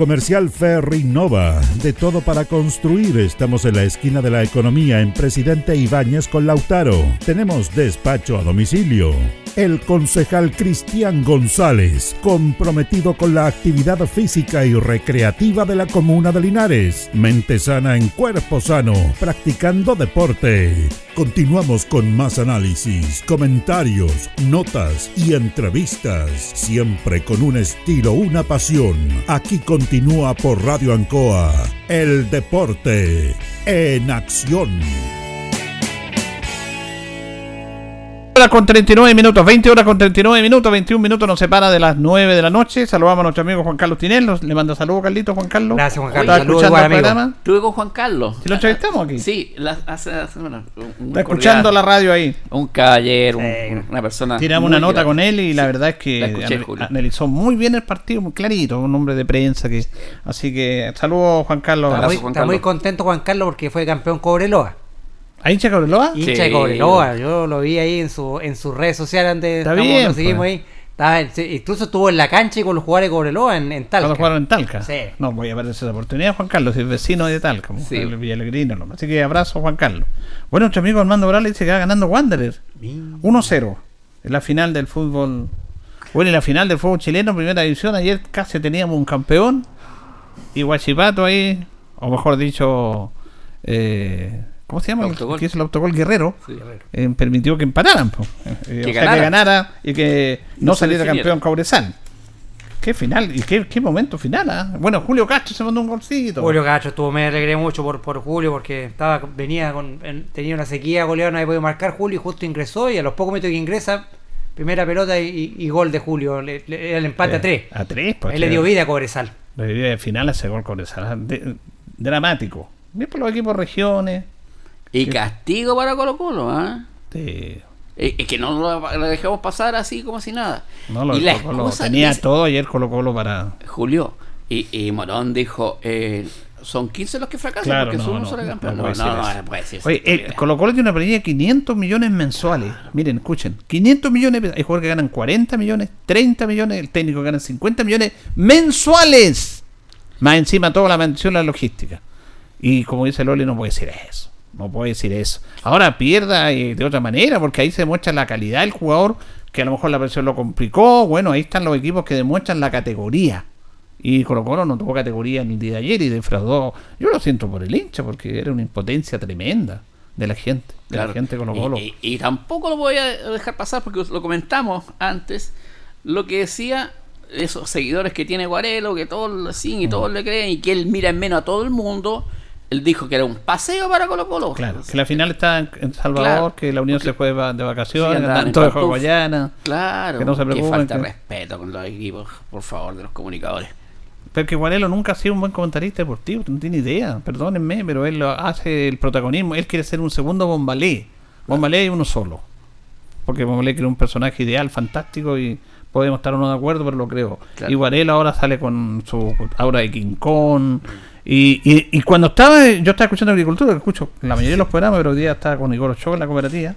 Comercial Ferrinova, de todo para construir. Estamos en la esquina de la economía en Presidente Ibáñez con Lautaro. Tenemos despacho a domicilio. El concejal Cristian González, comprometido con la actividad física y recreativa de la comuna de Linares. Mente sana en cuerpo sano, practicando deporte. Continuamos con más análisis, comentarios, notas y entrevistas, siempre con un estilo, una pasión. Aquí continúa por Radio Ancoa, el deporte en acción. Horas con 39 minutos, 20 horas con 39 minutos, 21 minutos nos separa de las 9 de la noche. Saludamos a nuestro amigo Juan Carlos Tinel. Le manda saludos, Carlito, Juan Carlos. Gracias, Juan ¿Está Carlos. Saludos escuchando igual, el amigo. programa? Estuve con Juan Carlos. ¿Sí lo entrevistamos aquí? Sí, la- hace, hace una- un- Está cordial- escuchando la radio ahí. Un caballero, un- una persona. Tiramos muy una nota grande. con él y la verdad es la que escuché, anal- Julio. analizó muy bien el partido, muy clarito, un hombre de prensa que así que saludos Juan Carlos. Está muy, está muy contento Juan Carlos porque fue campeón Cobreloa. ¿A hincha Cobreloa? Hincha de Cobreloa, yo lo vi ahí en su en sus redes sociales donde Está estamos- bien, lo seguimos pues. ahí. Estaba en- sí, incluso estuvo en la cancha y con los jugadores de Cobreloa en, en Talca. Cuando jugaron en Talca. Sí. No, voy a ver esa oportunidad, Juan Carlos, es vecino de Talca, como Sí. el Villalegrino. ¿no? Así que abrazo, Juan Carlos. Bueno, nuestro amigo Armando Morales dice que va ganando Wanderer. 1-0. En la final del fútbol. Bueno, en la final del fútbol chileno, primera división, ayer casi teníamos un campeón. Y Guachipato ahí, o mejor dicho, eh, ¿cómo se llama? Autogol. que es el autogol guerrero. Sí. eh, permitió que empataran. po. Eh, Que o sea, ganara. que ganara y que no, saliera campeón Cobresal. Qué final, y qué, qué momento final, ¿ah? Bueno, Julio Castro se mandó un golcito. Julio Cacho estuvo, me alegré mucho por, por Julio porque estaba venía con en- tenía una sequía goleada, no había podido marcar Julio y justo ingresó y a los pocos minutos que ingresa, primera pelota y, y gol de Julio, le- le- era el empate Eh, a tres. A tres, pues. Él le dio vida a Cobresal. Le dio de final ese gol Cobresal. De- dramático. Bien por los equipos regiones. Y castigo para Colo Colo, ¿ah? Sí. Eh, Es que no lo, lo dejamos pasar así como si nada. No, lo, y la excusa tenía todo ayer Colo Colo para... Julio, y, y Morón dijo, eh, son 15 los que fracasan Claro, porque no, son un no, solo no campeón. No, no, no, no puede eso. Oye, el Colo Colo tiene una planilla de 500 millones mensuales. Miren, escuchen. 500 millones, hay jugadores que ganan 40 millones, 30 millones, el técnico gana 50 millones mensuales. Más encima toda la mansión, la logística. Y como dice Loli, no puede decir eso. No puede decir eso. Ahora pierda eh, de otra manera, porque ahí se demuestra la calidad del jugador, que a lo mejor la presión lo complicó. Bueno, ahí están los equipos que demuestran la categoría. Y Colo Colo no tuvo categoría ni el día de ayer y defraudó. Yo lo siento por el hincha, porque era una impotencia tremenda de la gente. De Claro. la gente Colo Colo. Y, y- y tampoco lo voy a dejar pasar porque lo comentamos antes. Lo que decía esos seguidores que tiene Guarelo, que todos lo siguen y Mm. todos le creen y que él mira en menos a todo el mundo. Él dijo que era un paseo para Colo Colo. Claro, que la final está en, Salvador, Claro, que la Unión se fue de va- de Sí, vacaciones, andaban en pantufla. Guayana. Claro, Que no se preocupen. falta que- respeto con los equipos, por favor, de los comunicadores. Pero que Guarelo nunca ha sido un buen comentarista deportivo, no tiene idea, perdónenme, pero él lo hace el protagonismo, él quiere ser un segundo Bombalé. Bombalé y uno solo. Porque Bombalé creó un personaje ideal, fantástico y podemos estar o no de acuerdo, pero lo creo. Claro. Y Guarelo ahora sale con su aura de King Kong. Y, y, y cuando estaba, yo estaba escuchando agricultura, escucho la mayoría de los programas, pero hoy día estaba con Igor Ochoa en la cooperativa.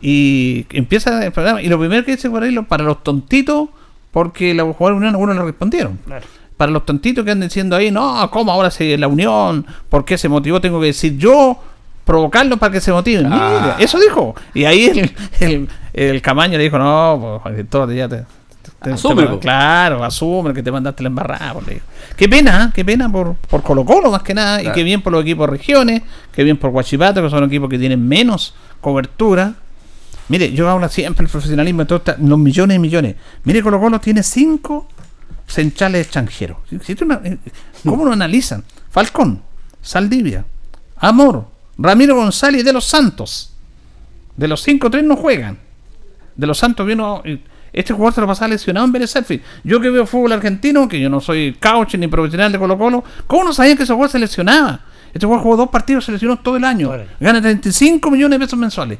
Y empieza el programa. Y lo primero que dice Guarelo, para los tontitos, porque los jugadores de Unión algunos le respondieron para los tontitos que andan diciendo ahí, no, ¿cómo ahora se la unión? ¿Por qué se motivó? Tengo que decir yo, provocarlo para que se motiven. Mira, eso dijo. Y ahí el, el, el Camaño le dijo, no, pues, todo ya te... te- Asume, te- po. claro, asume que te mandaste la embarrada. digo. Qué pena, ¿eh? qué pena por, por Colo Colo más que nada, y qué bien por los equipos regiones, qué bien por Guachipato, que son equipos que tienen menos cobertura. Mire, yo hablo siempre del profesionalismo todo los millones y millones. Mire, Colo Colo tiene cinco centrales extranjeros. Eh, ¿Cómo lo analizan? Falcón, Saldivia, Amor, Ramiro González y de los Santos. De los cinco, tres no juegan. De los Santos vino. Este jugador se lo pasaba lesionado en Vélez Sarsfield. Yo que veo fútbol argentino, que yo no soy couch ni profesional de Colo Colo, ¿cómo no sabían que ese jugador se lesionaba? Este jugador jugó dos partidos, se lesionó todo el año. Gana 35 millones de pesos mensuales.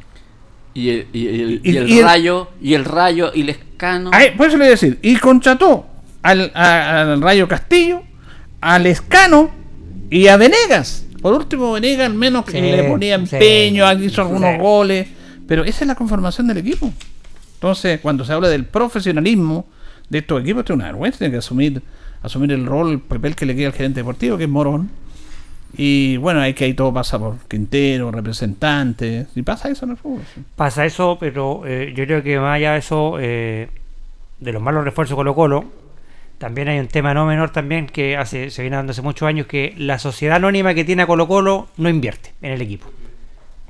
Y el, y el- Y- y el y el- rayo, y el rayo, y el escano. Ay, por eso le voy a decir. Y contrató al, a- al Rayo Castillo, al Escano y a Venegas. Por último, Venegas al menos que Sí, le ponía sí. empeño, hizo algunos Sí. goles. Pero esa es la conformación del equipo. Entonces, cuando se habla del profesionalismo de estos equipos, esto es una vergüenza. Tiene que asumir, asumir el rol, el papel que le queda al gerente deportivo, que es Morón. Y bueno, hay que ahí todo pasa por Quintero, representantes. Y pasa eso en el fútbol. sí. Pasa eso, pero eh, yo creo que más allá de eso, eh, de los malos refuerzos Colo Colo, también hay un tema no menor también que hace, se viene dando hace muchos años que la sociedad anónima que tiene a Colo Colo no invierte en el equipo.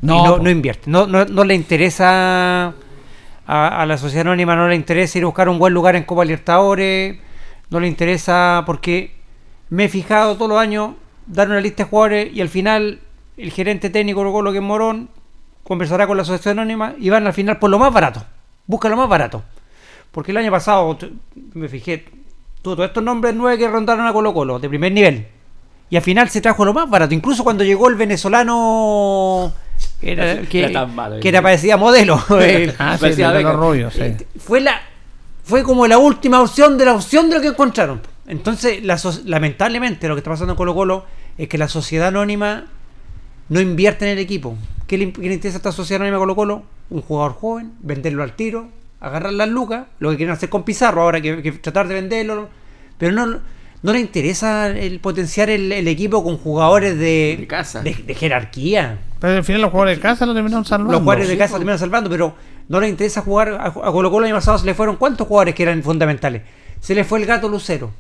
No, no invierte. No, no, no le interesa a, la sociedad anónima, no le interesa ir a buscar un buen lugar en Copa Libertadores, no le interesa porque me he fijado todos los años dar una lista de jugadores y al final el gerente técnico Colo Colo que es Morón conversará con la sociedad anónima y van al final por lo más barato. Busca lo más barato. Porque el año pasado me fijé, todos estos nombres nueve que rondaron a Colo Colo de primer nivel. Y al final se trajo lo más barato. Incluso cuando llegó el venezolano que era, que, Era tan malo, que era parecía modelo. el- Ah, sí, Parecía el rollos, sí. fue la fue como la última opción de la opción de lo que encontraron. Entonces, la lamentablemente, lo que está pasando en Colo Colo es que la sociedad anónima no invierte en el equipo. ¿Qué le, qué le interesa a esta sociedad anónima Colo Colo? Un jugador joven, venderlo al tiro, agarrar las lucas, lo que quieren hacer con Pizarro ahora, que, que tratar de venderlo, pero no, no le interesa el potenciar el, el equipo con jugadores de, De casa. de, de jerarquía. Pero al final los jugadores de casa lo terminaron salvando. Los jugadores de Sí, casa po. terminan salvando, pero no les interesa jugar. A, a Colo Colo el año pasado se le fueron cuántos jugadores que eran fundamentales. Se le fue el gato Lucero.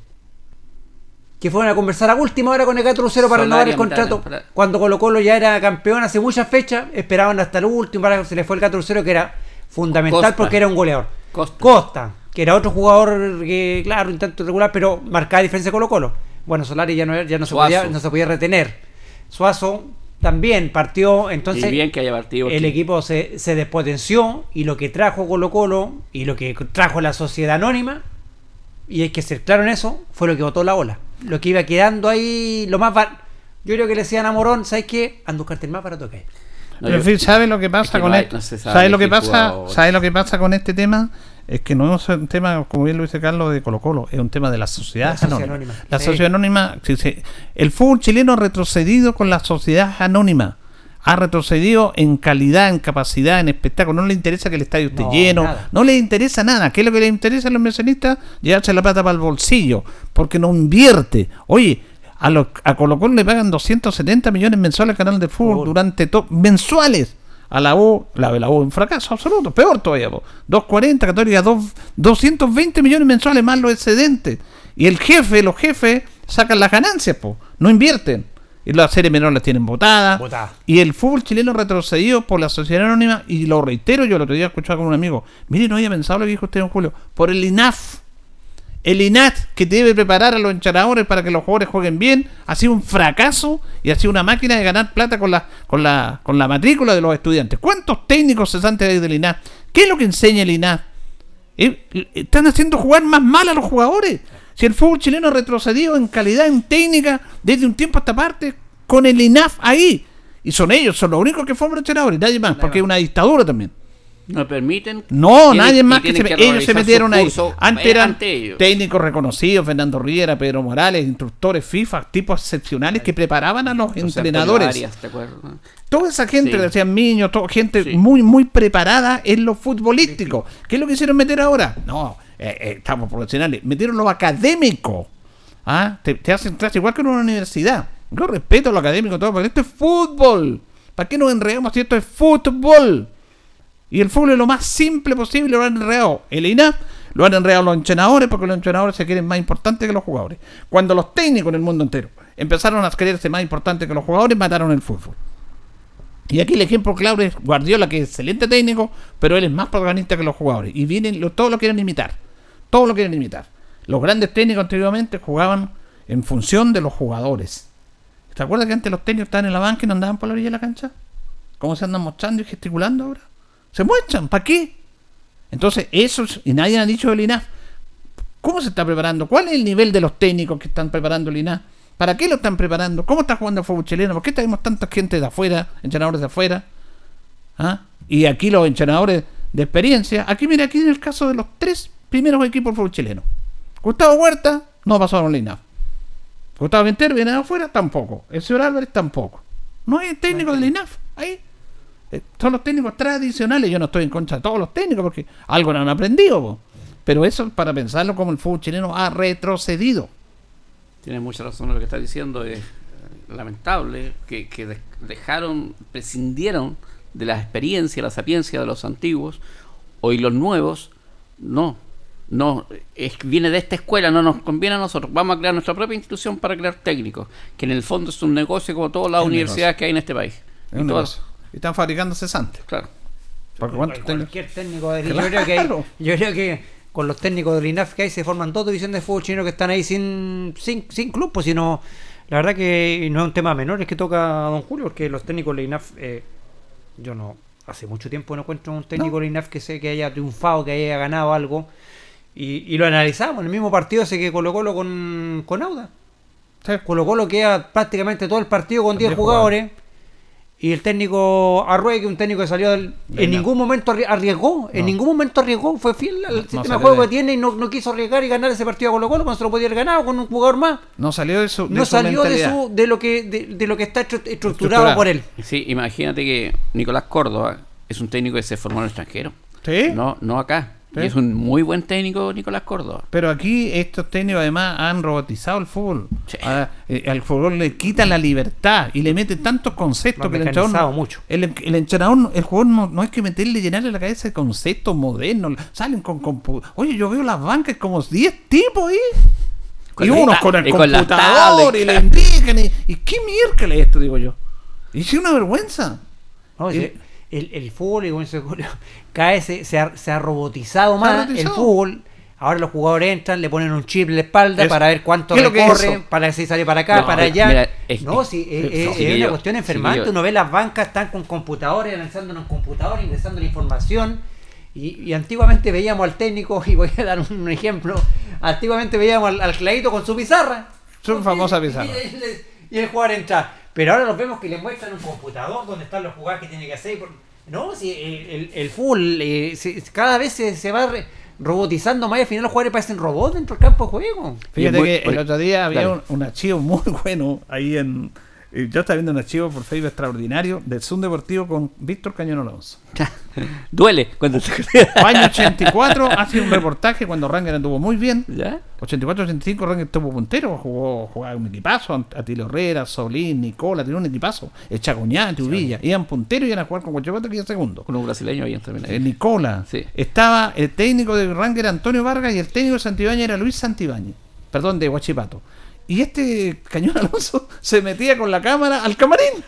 Que fueron a conversar a última hora con el gato Lucero para renovar el contrato. Cuando Colo Colo ya era campeón hace muchas fechas, esperaban hasta el último. Para, se le fue el gato Lucero que era fundamental Costa. porque era un goleador. Costa. Costa, que era otro jugador que, claro, un tanto regular, pero marcaba diferencia de Colo Colo. Bueno, Solari ya no, ya no, se, podía, no se podía retener. Suazo también partió, entonces y bien que haya partido. el equipo se, se despotenció y lo que trajo Colo Colo y lo que trajo la sociedad anónima, y hay que ser claro en eso, fue lo que botó la ola. Lo que iba quedando ahí, lo más bar- Yo creo que le decían a Morón, ¿sabes qué? Anda a buscarte el más barato que hay. Pero, en fin, ¿sabe lo que pasa es que con no hay- esto? no se sabe ¿Sabe lo que pasa? jugador. ¿Sabe lo que pasa con este tema? Es que no es un tema, como bien lo dice Carlos, de Colo Colo, es un tema de la sociedad La sociedad anónima. anónima. La Sí. sociedad anónima, el fútbol chileno ha retrocedido con la sociedad anónima. Ha retrocedido en calidad, en capacidad, en espectáculo. No le interesa que el estadio esté No, lleno. nada. No le interesa nada. ¿Qué es lo que le interesa a los inversionistas? Llevarse la plata para el bolsillo. Porque no invierte. Oye, a, los, a Colo Colo le pagan 270 millones mensuales al canal de fútbol durante todo. Mensuales. A la U, la de la U, un fracaso absoluto. Peor todavía. po. 240, Católica, dos- 220 millones mensuales más los excedentes. Y el jefe, los jefes, sacan las ganancias, po. no invierten. Y las series menores las tienen votadas. Y el fútbol chileno retrocedido por la sociedad anónima, y lo reitero, yo el otro día escuchaba con un amigo, mire, no había pensado lo que dijo usted en Julio, por el INAF. El INAT que debe preparar a los entrenadores para que los jugadores jueguen bien, ha sido un fracaso y ha sido una máquina de ganar plata con la, con la, con la matrícula de los estudiantes. ¿Cuántos técnicos cesantes hay del INAT? ¿Qué es lo que enseña el INAT? Eh, eh, Están haciendo jugar más mal a los jugadores. Si el fútbol chileno ha retrocedido en calidad, en técnica, desde un tiempo a esta parte, con el INAF ahí. Y son ellos, son los únicos que forman entrenadores, nadie más, porque es una dictadura también. No permiten. No, tienen- nadie más que se me- ellos se metieron ahí. Antes eran ante técnicos reconocidos, Fernando Riera, Pedro Morales, instructores FIFA, tipos excepcionales que preparaban a los entrenadores. Arias. Toda esa gente, Sí. decían niños, toda gente muy, muy preparada en lo futbolístico. ¿Qué es lo que hicieron meter ahora? No, eh, eh, estamos profesionales. Metieron lo académico. ¿Ah? Te, te hacen clase igual que en una universidad. Yo respeto lo académico, todo, pero esto es fútbol. ¿Para qué nos enredamos si esto es fútbol? Y el fútbol es lo más simple posible, lo han enredado el INAP, lo han enredado los entrenadores, porque los entrenadores se quieren más importantes que los jugadores. Cuando los técnicos en el mundo entero empezaron a creerse más importantes que los jugadores, mataron el fútbol. Y aquí el ejemplo claro es Guardiola, que es excelente técnico, pero él es más protagonista que los jugadores. Y vienen, todos lo quieren imitar. Todos lo quieren imitar. Los grandes técnicos anteriormente jugaban en función de los jugadores. ¿Te acuerdas que antes los técnicos estaban en la banca y no andaban por la orilla de la cancha? ¿Cómo se andan mostrando y gesticulando ahora? Se muestran, ¿para qué? Entonces, eso, es- y nadie ha dicho del INAF. ¿Cómo se está preparando? ¿Cuál es el nivel de los técnicos que están preparando el INAF? ¿Para qué lo están preparando? ¿Cómo está jugando el fútbol chileno? ¿Por qué tenemos tanta gente de afuera, entrenadores de afuera? ¿Ah? Y aquí los entrenadores de experiencia. Aquí, mira, aquí en el caso de los tres primeros equipos del fútbol chileno. Gustavo Huerta no pasó con el INAF. Gustavo Venter viene de afuera, tampoco. El señor Álvarez tampoco. No hay técnico del INAF. Ahí. Eh, son los técnicos tradicionales. Yo no estoy en contra de todos los técnicos porque algo no han aprendido. po. Pero eso es para pensarlo como el fútbol chileno ha retrocedido. Tienes mucha razón en lo que estás diciendo. Es eh, lamentable que, que de- dejaron, prescindieron de la experiencia, la sapiencia de los antiguos. Hoy los nuevos, no. No, es, viene de esta escuela, no nos conviene a nosotros. Vamos a crear nuestra propia institución para crear técnicos, que en el fondo es un negocio como todas las Es un universidades que hay en este país. Es un Y todas-. Y están fabricando cesantes. Claro. Cualquier técnico de Claro. yo creo que hay- yo creo que con los técnicos del INAF que hay se forman dos divisiones de fútbol chino que están ahí sin, sin, sin club, pues sino la verdad que no es un tema menor, es que toca a don Julio, porque los técnicos del INAF, eh, yo no, hace mucho tiempo no encuentro un técnico del INAF que sé que haya triunfado, que haya ganado algo, y, y lo analizamos, en el mismo partido ese que Colo Colo con, con Auda. Colo Colo queda prácticamente todo el partido con 10 10 jugadores. Y el técnico Arrué, que un técnico que salió del- De en ningún momento arri- arriesgó, en ningún momento arriesgó, fue fiel al sistema de juego que tiene y no, no quiso arriesgar y ganar ese partido a Colo Colo cuando se lo podía haber ganado con un jugador más. No salió de su. de No su salió de, su, de lo que de, de lo que está estru- estructurado Estructurado. por él. Sí, imagínate que Nicolás Córdoba es un técnico que se formó en el extranjero. ¿Sí? No, no acá. Sí. Y es un muy buen técnico Nicolás Córdoba. Pero aquí estos técnicos además han robotizado el fútbol. Ah, eh, al fútbol le quitan la libertad y le meten tantos conceptos Lo que el entrenador, mucho. El, el entrenador, no- el jugador no, no hay que meterle, llenarle la cabeza de conceptos modernos. Salen con compu- Oye, yo veo las bancas como 10 tipos ahí. Con y la- unos con el y con computador y le indican. Y, y qué miércoles esto, digo yo. Y es una vergüenza. No, sí, el, el fútbol, y dice Julio, cada vez se, se ha, se ha robotizado Se ha más robotizado. el fútbol. Ahora los jugadores entran, le ponen un chip en la espalda Eso. para ver cuánto ¿Qué es es recorre, eso? para si sale para acá, No, para allá. mira, es- no, es- sí, es- es, es- es una cuestión enfermante. Uno ve las bancas, están con computadores, analizando en un computador, ingresando la información. Y, y antiguamente veíamos al técnico, y voy a dar un ejemplo, antiguamente veíamos al, al Clarito con su pizarra. Su famosa pizarra. Y el jugador entra. Pero ahora los vemos que le muestran un computador donde están los jugadores que tiene que hacer. por- No, si el, el, el fútbol eh, se- cada vez se, se va re- robotizando más y al final los jugadores parecen robots dentro del campo de juego. Fíjate que el otro día había un, un archivo muy bueno ahí en. Yo estaba viendo un archivo por Facebook extraordinario del Zoom Deportivo con Víctor Cañón Alonso. Duele cuando se Año 84 hace un reportaje cuando Ranger anduvo muy bien. ¿Ya? 84-85 Ranger estuvo puntero, jugó, jugaba un equipazo, Atilo Herrera, Solín, Nicola, tenía un equipazo, el Chagoñate, Uvilla, iban punteros y iban a jugar con Guachipato que iba segundo. Con un brasileño ahí también. ahí. Eh, Nicola. Sí. Estaba el técnico de Ranger Antonio Vargas y el técnico de Santibáñez era Luis Santibáñez. Perdón, de Huachipato. Y este Cañón Alonso se metía con la cámara al camarín.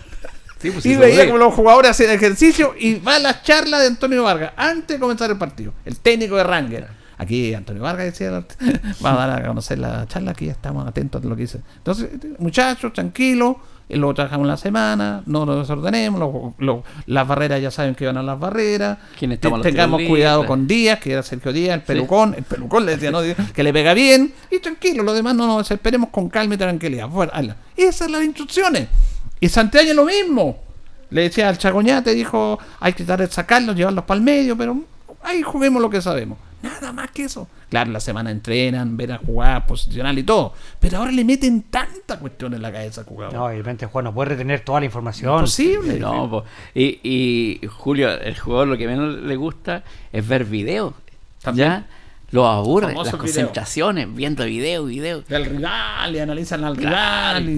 pues, y veía como los jugadores hacían ejercicio y va a la charla de Antonio Vargas antes de comenzar el partido. El técnico de Ranger. Aquí Antonio Vargas decía, va a dar a conocer la charla, aquí ya estamos atentos a lo que dice. Entonces, muchachos, tranquilos, lo trabajamos la semana, no nos desordenemos, lo- lo- las barreras ya saben que van a las barreras, ¿Quiénes te- los tengamos cuidado con Díaz, que era Sergio Díaz, el pelucón, el pelucón le decía, no, que le pega bien, y tranquilo, lo demás no nos desesperemos con calma y tranquilidad. Bueno. Esas son las instrucciones. Y Santiago lo mismo. Le decía al Chagoñate, dijo, hay que tratar de sacarlos, llevarlos para el medio, pero ahí juguemos lo que sabemos. Nada más que eso. Claro, la semana entrenan, ven a jugar, posicional y todo. Pero ahora le meten tanta cuestión en la cabeza al jugador. No, repente el jugador no puede retener toda la información. Imposible. No, po. y, y Julio, el jugador lo que menos le gusta es ver videos. ¿Ya? Lo aburre, las video. concentraciones, viendo video, video. Del rival y analizan al Claro. rival.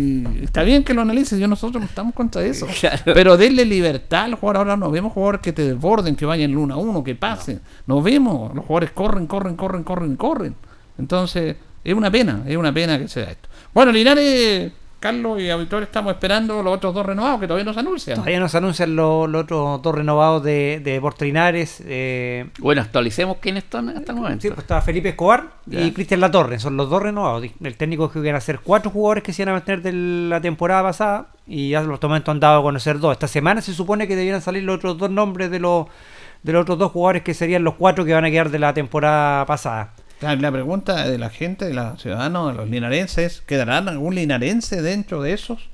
Y está bien que lo analicen, yo nosotros no estamos contra eso. Claro. Pero denle libertad al jugador. Ahora no vemos jugadores que te desborden, que vayan uno a uno, que pasen. Nos vemos, los jugadores corren, corren, corren, corren, corren. Entonces, es una pena, es una pena que sea esto. Bueno, Linares, Carlos y Auditor estamos esperando los otros dos renovados que todavía no se anuncian. Todavía nos anuncian los, los otros dos renovados de, de Deportes Linares. eh, Bueno, actualicemos quiénes están hasta el momento. Sí, pues estaba Felipe Escobar Ya. y Cristian Latorre, son los dos renovados. El técnico dijo que iban a ser cuatro jugadores que se iban a mantener de la temporada pasada y ya los momentos han dado a conocer dos. Esta semana se supone que debieran salir los otros dos nombres de los de los otros dos jugadores que serían los cuatro que van a quedar de la temporada pasada. La pregunta de la gente, de los ciudadanos, de los linarenses, ¿quedarán algún linarense dentro de esos?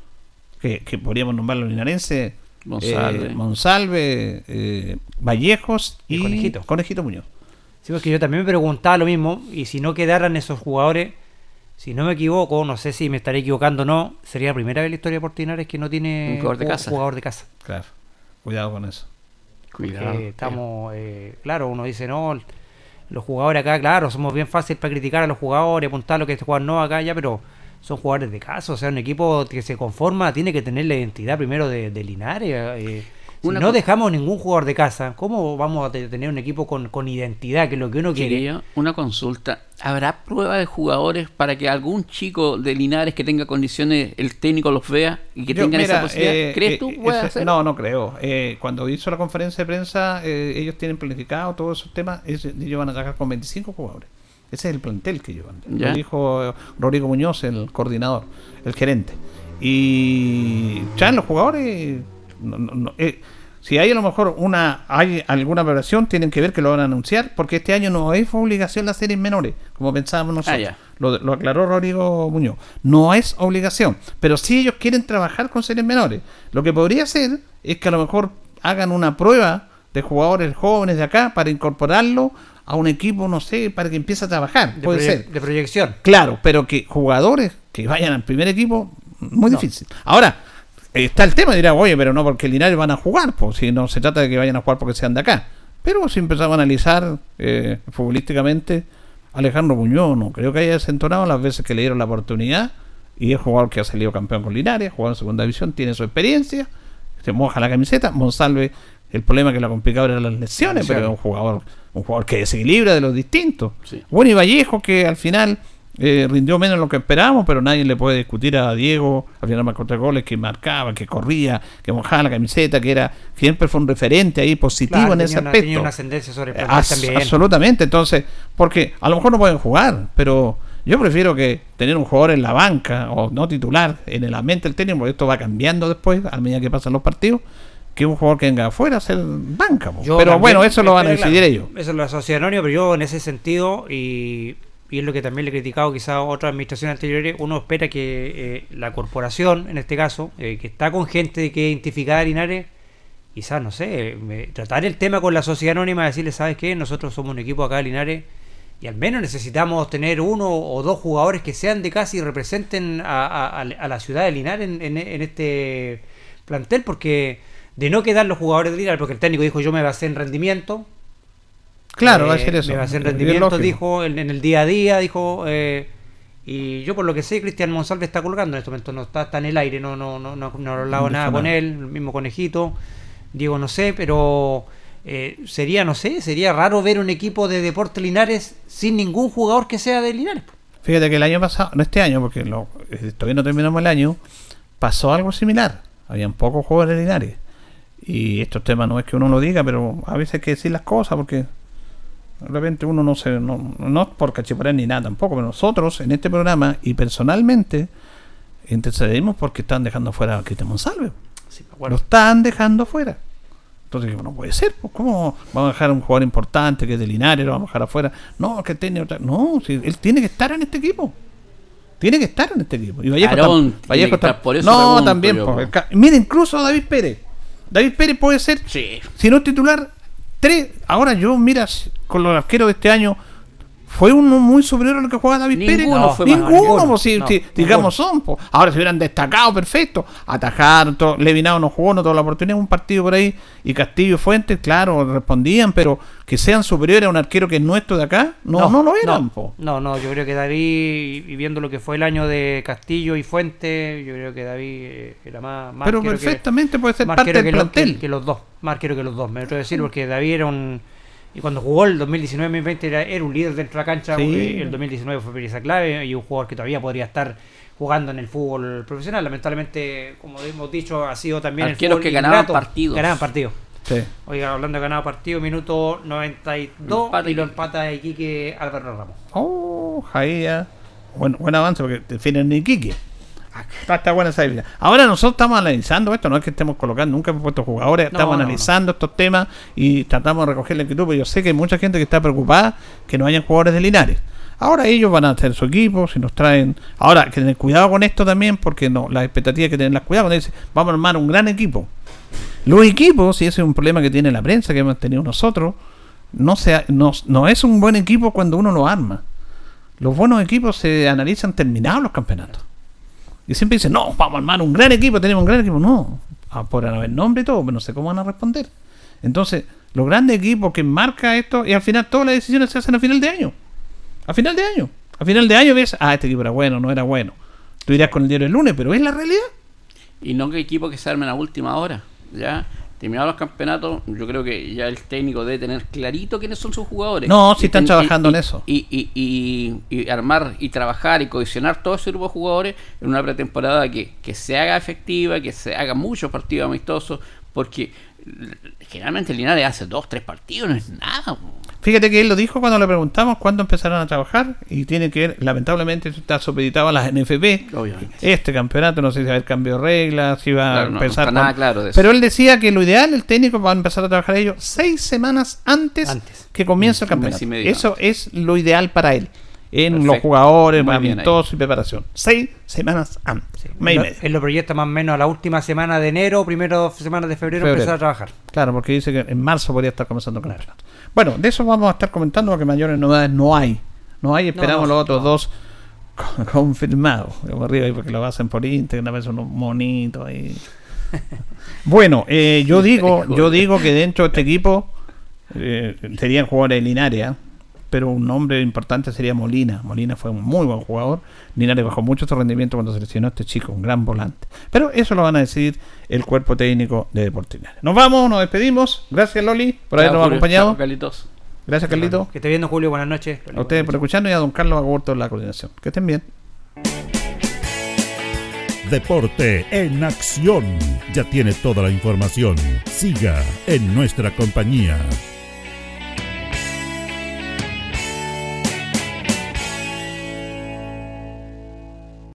Que, que podríamos nombrar los linarenses. Monsalve. eh, Monsalve, eh, Vallejos y, Y Conejito. Conejito Muñoz. Sí, porque yo también me preguntaba lo mismo y si no quedaran esos jugadores, si no me equivoco, no sé si me estaré equivocando o no, sería la primera vez en la historia de Portinares que no tiene Un jugador de casa. jugador de casa. Claro, cuidado con eso. Cuidado. Estamos, eh, claro, uno dice, no, los jugadores acá, claro, somos bien fáciles para criticar a los jugadores, apuntar lo que este jugador no acá ya, pero son jugadores de casa, o sea, un equipo que se conforma tiene que tener la identidad primero de, de Linares. eh, si no dejamos ningún jugador de casa, ¿cómo vamos a te- tener un equipo con, con identidad, que es lo que uno quiere? Quería una consulta. ¿Habrá prueba de jugadores para que algún chico de Linares que tenga condiciones, el técnico los vea y que Yo, tengan esa posibilidad? eh, ¿Crees eh, tú? eh, hacer? No, no creo. Eh, cuando hizo la conferencia de prensa, eh, ellos tienen planificado todos esos temas. es- ellos van a trabajar con 25 jugadores. Ese es el plantel que llevan. Ya. Lo dijo Rodrigo Muñoz, el coordinador, el gerente. Y ya los jugadores, no- no- no, eh, si hay a lo mejor una hay alguna preparación, tienen que ver que lo van a anunciar, porque este año no es obligación las series menores, como pensábamos nosotros. Ah, ya. Lo, lo aclaró Rodrigo Muñoz. No es obligación, pero si ellos quieren trabajar con series menores, lo que podría ser es que a lo mejor hagan una prueba de jugadores jóvenes de acá para incorporarlo a un equipo, no sé, para que empiece a trabajar. De Puede ser. de proyección. Claro, pero que jugadores que vayan al primer equipo, muy No. difícil. Ahora, está el tema, dirá, oye, pero no porque Linares van a jugar, pues si no se trata de que vayan a jugar porque sean de acá. Pero si empezamos a analizar eh, futbolísticamente, Alejandro Muñoz no creo que haya desentonado las veces que le dieron la oportunidad y es jugador que ha salido campeón con Linares, jugado en segunda división, tiene su experiencia, se moja la camiseta, Monsalve, el problema que le ha complicado era las lesiones, pero es un jugador, un jugador que desequilibra de los distintos. Bueno, y Vallejo que al final eh, rindió menos de lo que esperábamos, pero nadie le puede discutir a Diego, al final marcó tres goles, que marcaba, que corría, que mojaba la camiseta, que era siempre fue un referente ahí positivo Claro, en ese una- aspecto. tenía una ascendencia sobre el plantel As- también. Absolutamente, entonces, porque a lo mejor no pueden jugar, pero yo prefiero que tener un jugador en la banca o no titular en la mente del técnico, porque esto va cambiando después a medida que pasan los partidos, que un jugador que venga afuera a ser banca. pero también- bueno, eso lo van a decidir ellos. Eso lo asocia Anonio, pero yo en ese sentido, y y es lo que también le he criticado quizás a otras administraciones anteriores, uno espera que eh, la corporación, en este caso, eh, que está con gente que es identificada de Linares, quizás, no sé, tratar el tema con la sociedad anónima, decirle, ¿sabes qué? Nosotros somos un equipo acá de Linares y al menos necesitamos tener uno o dos jugadores que sean de casa y representen a, la ciudad de Linares en este plantel, porque de no quedar los jugadores de Linares, porque el técnico dijo yo me basé en rendimiento. Claro, va a eh, ser eso. Me basé en rendimiento, dijo, en, en el día a día, dijo. eh, y yo por lo que sé, Cristian Monsalve está colgando en este momento, no está, está en el aire, no, no, no, no, no he hablado No nada con él, el mismo conejito. Diego no sé, pero eh, sería, no sé, sería raro ver un equipo de Deportes Linares sin ningún jugador que sea de Linares. Fíjate que el año pasado, no este año, porque lo- eh, todavía no terminamos el año, pasó algo similar. Habían pocos jugadores de Linares. Y estos temas no es que uno lo diga, pero a veces hay que decir las cosas porque de repente uno no se. No, no es por cachiporear ni nada tampoco, pero nosotros en este programa y personalmente intercedimos porque están dejando fuera a Cristian Monsalve. Lo están dejando fuera. Entonces no puede ser, pues, ¿cómo vamos a dejar a un jugador importante que es de Linares, lo vamos a dejar afuera? No, que tiene otra. No, si él tiene que estar en este equipo. Tiene que estar en este equipo. Y Vallejo, tam- por eso No, también. yo, pues, el ca- Mira, incluso David Pérez. David Pérez puede ser, si no es titular, tres. Ahora yo, mira, con los arqueros de este año, fue uno muy superior a lo que jugaba David Ninguno Pérez. fue más, ninguno, ninguno. si- No, digamos son. pues. Ahora se hubieran destacado, perfecto. Atajaron, todo. Levinado no jugó, no tuvo la oportunidad, un partido por ahí. Y Castillo y Fuentes, claro, respondían, pero que sean superiores a un arquero que es nuestro de acá, no, no, lo eran. No, po. no, no, yo creo que David, y viendo lo que fue el año de Castillo y Fuente, yo creo que David eh, era más, más Pero arquero que- perfectamente puede ser parte del que los- plantel. que, que los dos, más arquero que los dos, me atrevo a decir, porque David era un... Y cuando jugó el 2019-2020 era, era un líder dentro de la cancha, Sí. el 2019 fue pieza clave y un jugador que todavía podría estar jugando en el fútbol profesional. Lamentablemente, como hemos dicho, ha sido también el Arqueros fútbol que ganaban ingrato. partidos. Ganaban partidos. Sí. Oiga, hablando de ganado partido, minuto 92 y lo empata Iquique Álvaro Ramos. Oh, ahí ya. Buen, buen avance porque definen en Iquique. Está, está buena esa idea. Ahora nosotros estamos analizando esto, no es que estemos colocando, nunca hemos puesto jugadores, No, estamos no, analizando estos temas y tratamos de recoger la inquietud, pero yo sé que hay mucha gente que está preocupada que no hayan jugadores de Linares. Ahora ellos van a hacer su equipo, si nos traen... Ahora, hay que tener cuidado con esto también, porque no, las expectativas que tenerlas cuidado cuando dicen, vamos a armar un gran equipo. Los equipos, y ese es un problema que tiene la prensa, que hemos tenido nosotros, no, se, no, no es un buen equipo cuando uno lo arma. Los buenos equipos se analizan terminados los campeonatos. Y siempre dicen, no, vamos a armar un gran equipo, tenemos un gran equipo. No, ah, podrán haber nombre y todo, pero no sé cómo van a responder. Entonces, los grandes equipos que marca esto, y al final todas las decisiones se hacen a final de año. A final de año. A final de año ves, ah, este equipo era bueno, no era bueno. Tú irás con el diario el lunes, pero es la realidad. Y no que equipos que se armen a última hora. Ya, terminados los campeonatos, yo creo que ya el técnico debe tener clarito quiénes son sus jugadores. No, si están ten- trabajando y- en eso. Y, y, y- y armar y trabajar y cohesionar todo ese grupo de jugadores en una pretemporada que, que se haga efectiva, que se haga muchos partidos amistosos, porque generalmente el Linares hace dos, tres partidos, no es nada. Fíjate que él lo dijo cuando le preguntamos cuándo empezaron a trabajar y tiene que ver, lamentablemente está supeditado a las NFP. Este campeonato, no sé si va a haber cambio de reglas, si va Claro, a no, no empezar. está nada claro de eso. Pero él decía que lo ideal, el técnico va a empezar a trabajar ellos seis semanas antes, que comience el campeonato. Eso es lo ideal para él. En los jugadores, amistosos y preparación. Seis semanas antes. mes y Lo- medio. Él lo proyecta más o menos a la última semana de enero, primero semana de febrero, Febrero. empezar a trabajar. Claro, porque dice que en marzo podría estar comenzando el campeonato. Bueno, de eso vamos a estar comentando porque mayores novedades no hay. No hay, esperamos no, los otros dos con- confirmados. Como arriba ahí porque lo hacen por Instagram, a veces unos monitos ahí. bueno, eh, yo digo, yo digo que dentro de este equipo eh, serían jugadores de Linares, ¿ah? Pero un nombre importante sería Molina. Molina fue un muy buen jugador. Linares bajó mucho su rendimiento cuando seleccionó a este chico, un gran volante. Pero eso lo van a decidir el cuerpo técnico de Deportes Linares. Nos vamos, nos despedimos. Gracias Loli por habernos Julio. acompañado. Chao, Carlitos. Gracias Carlito. Que esté viendo Julio, buenas noches. A ustedes por escucharnos y a don Carlos Agurto en la coordinación. Que estén bien. Deporte en acción. Ya tiene toda la información. Siga en nuestra compañía.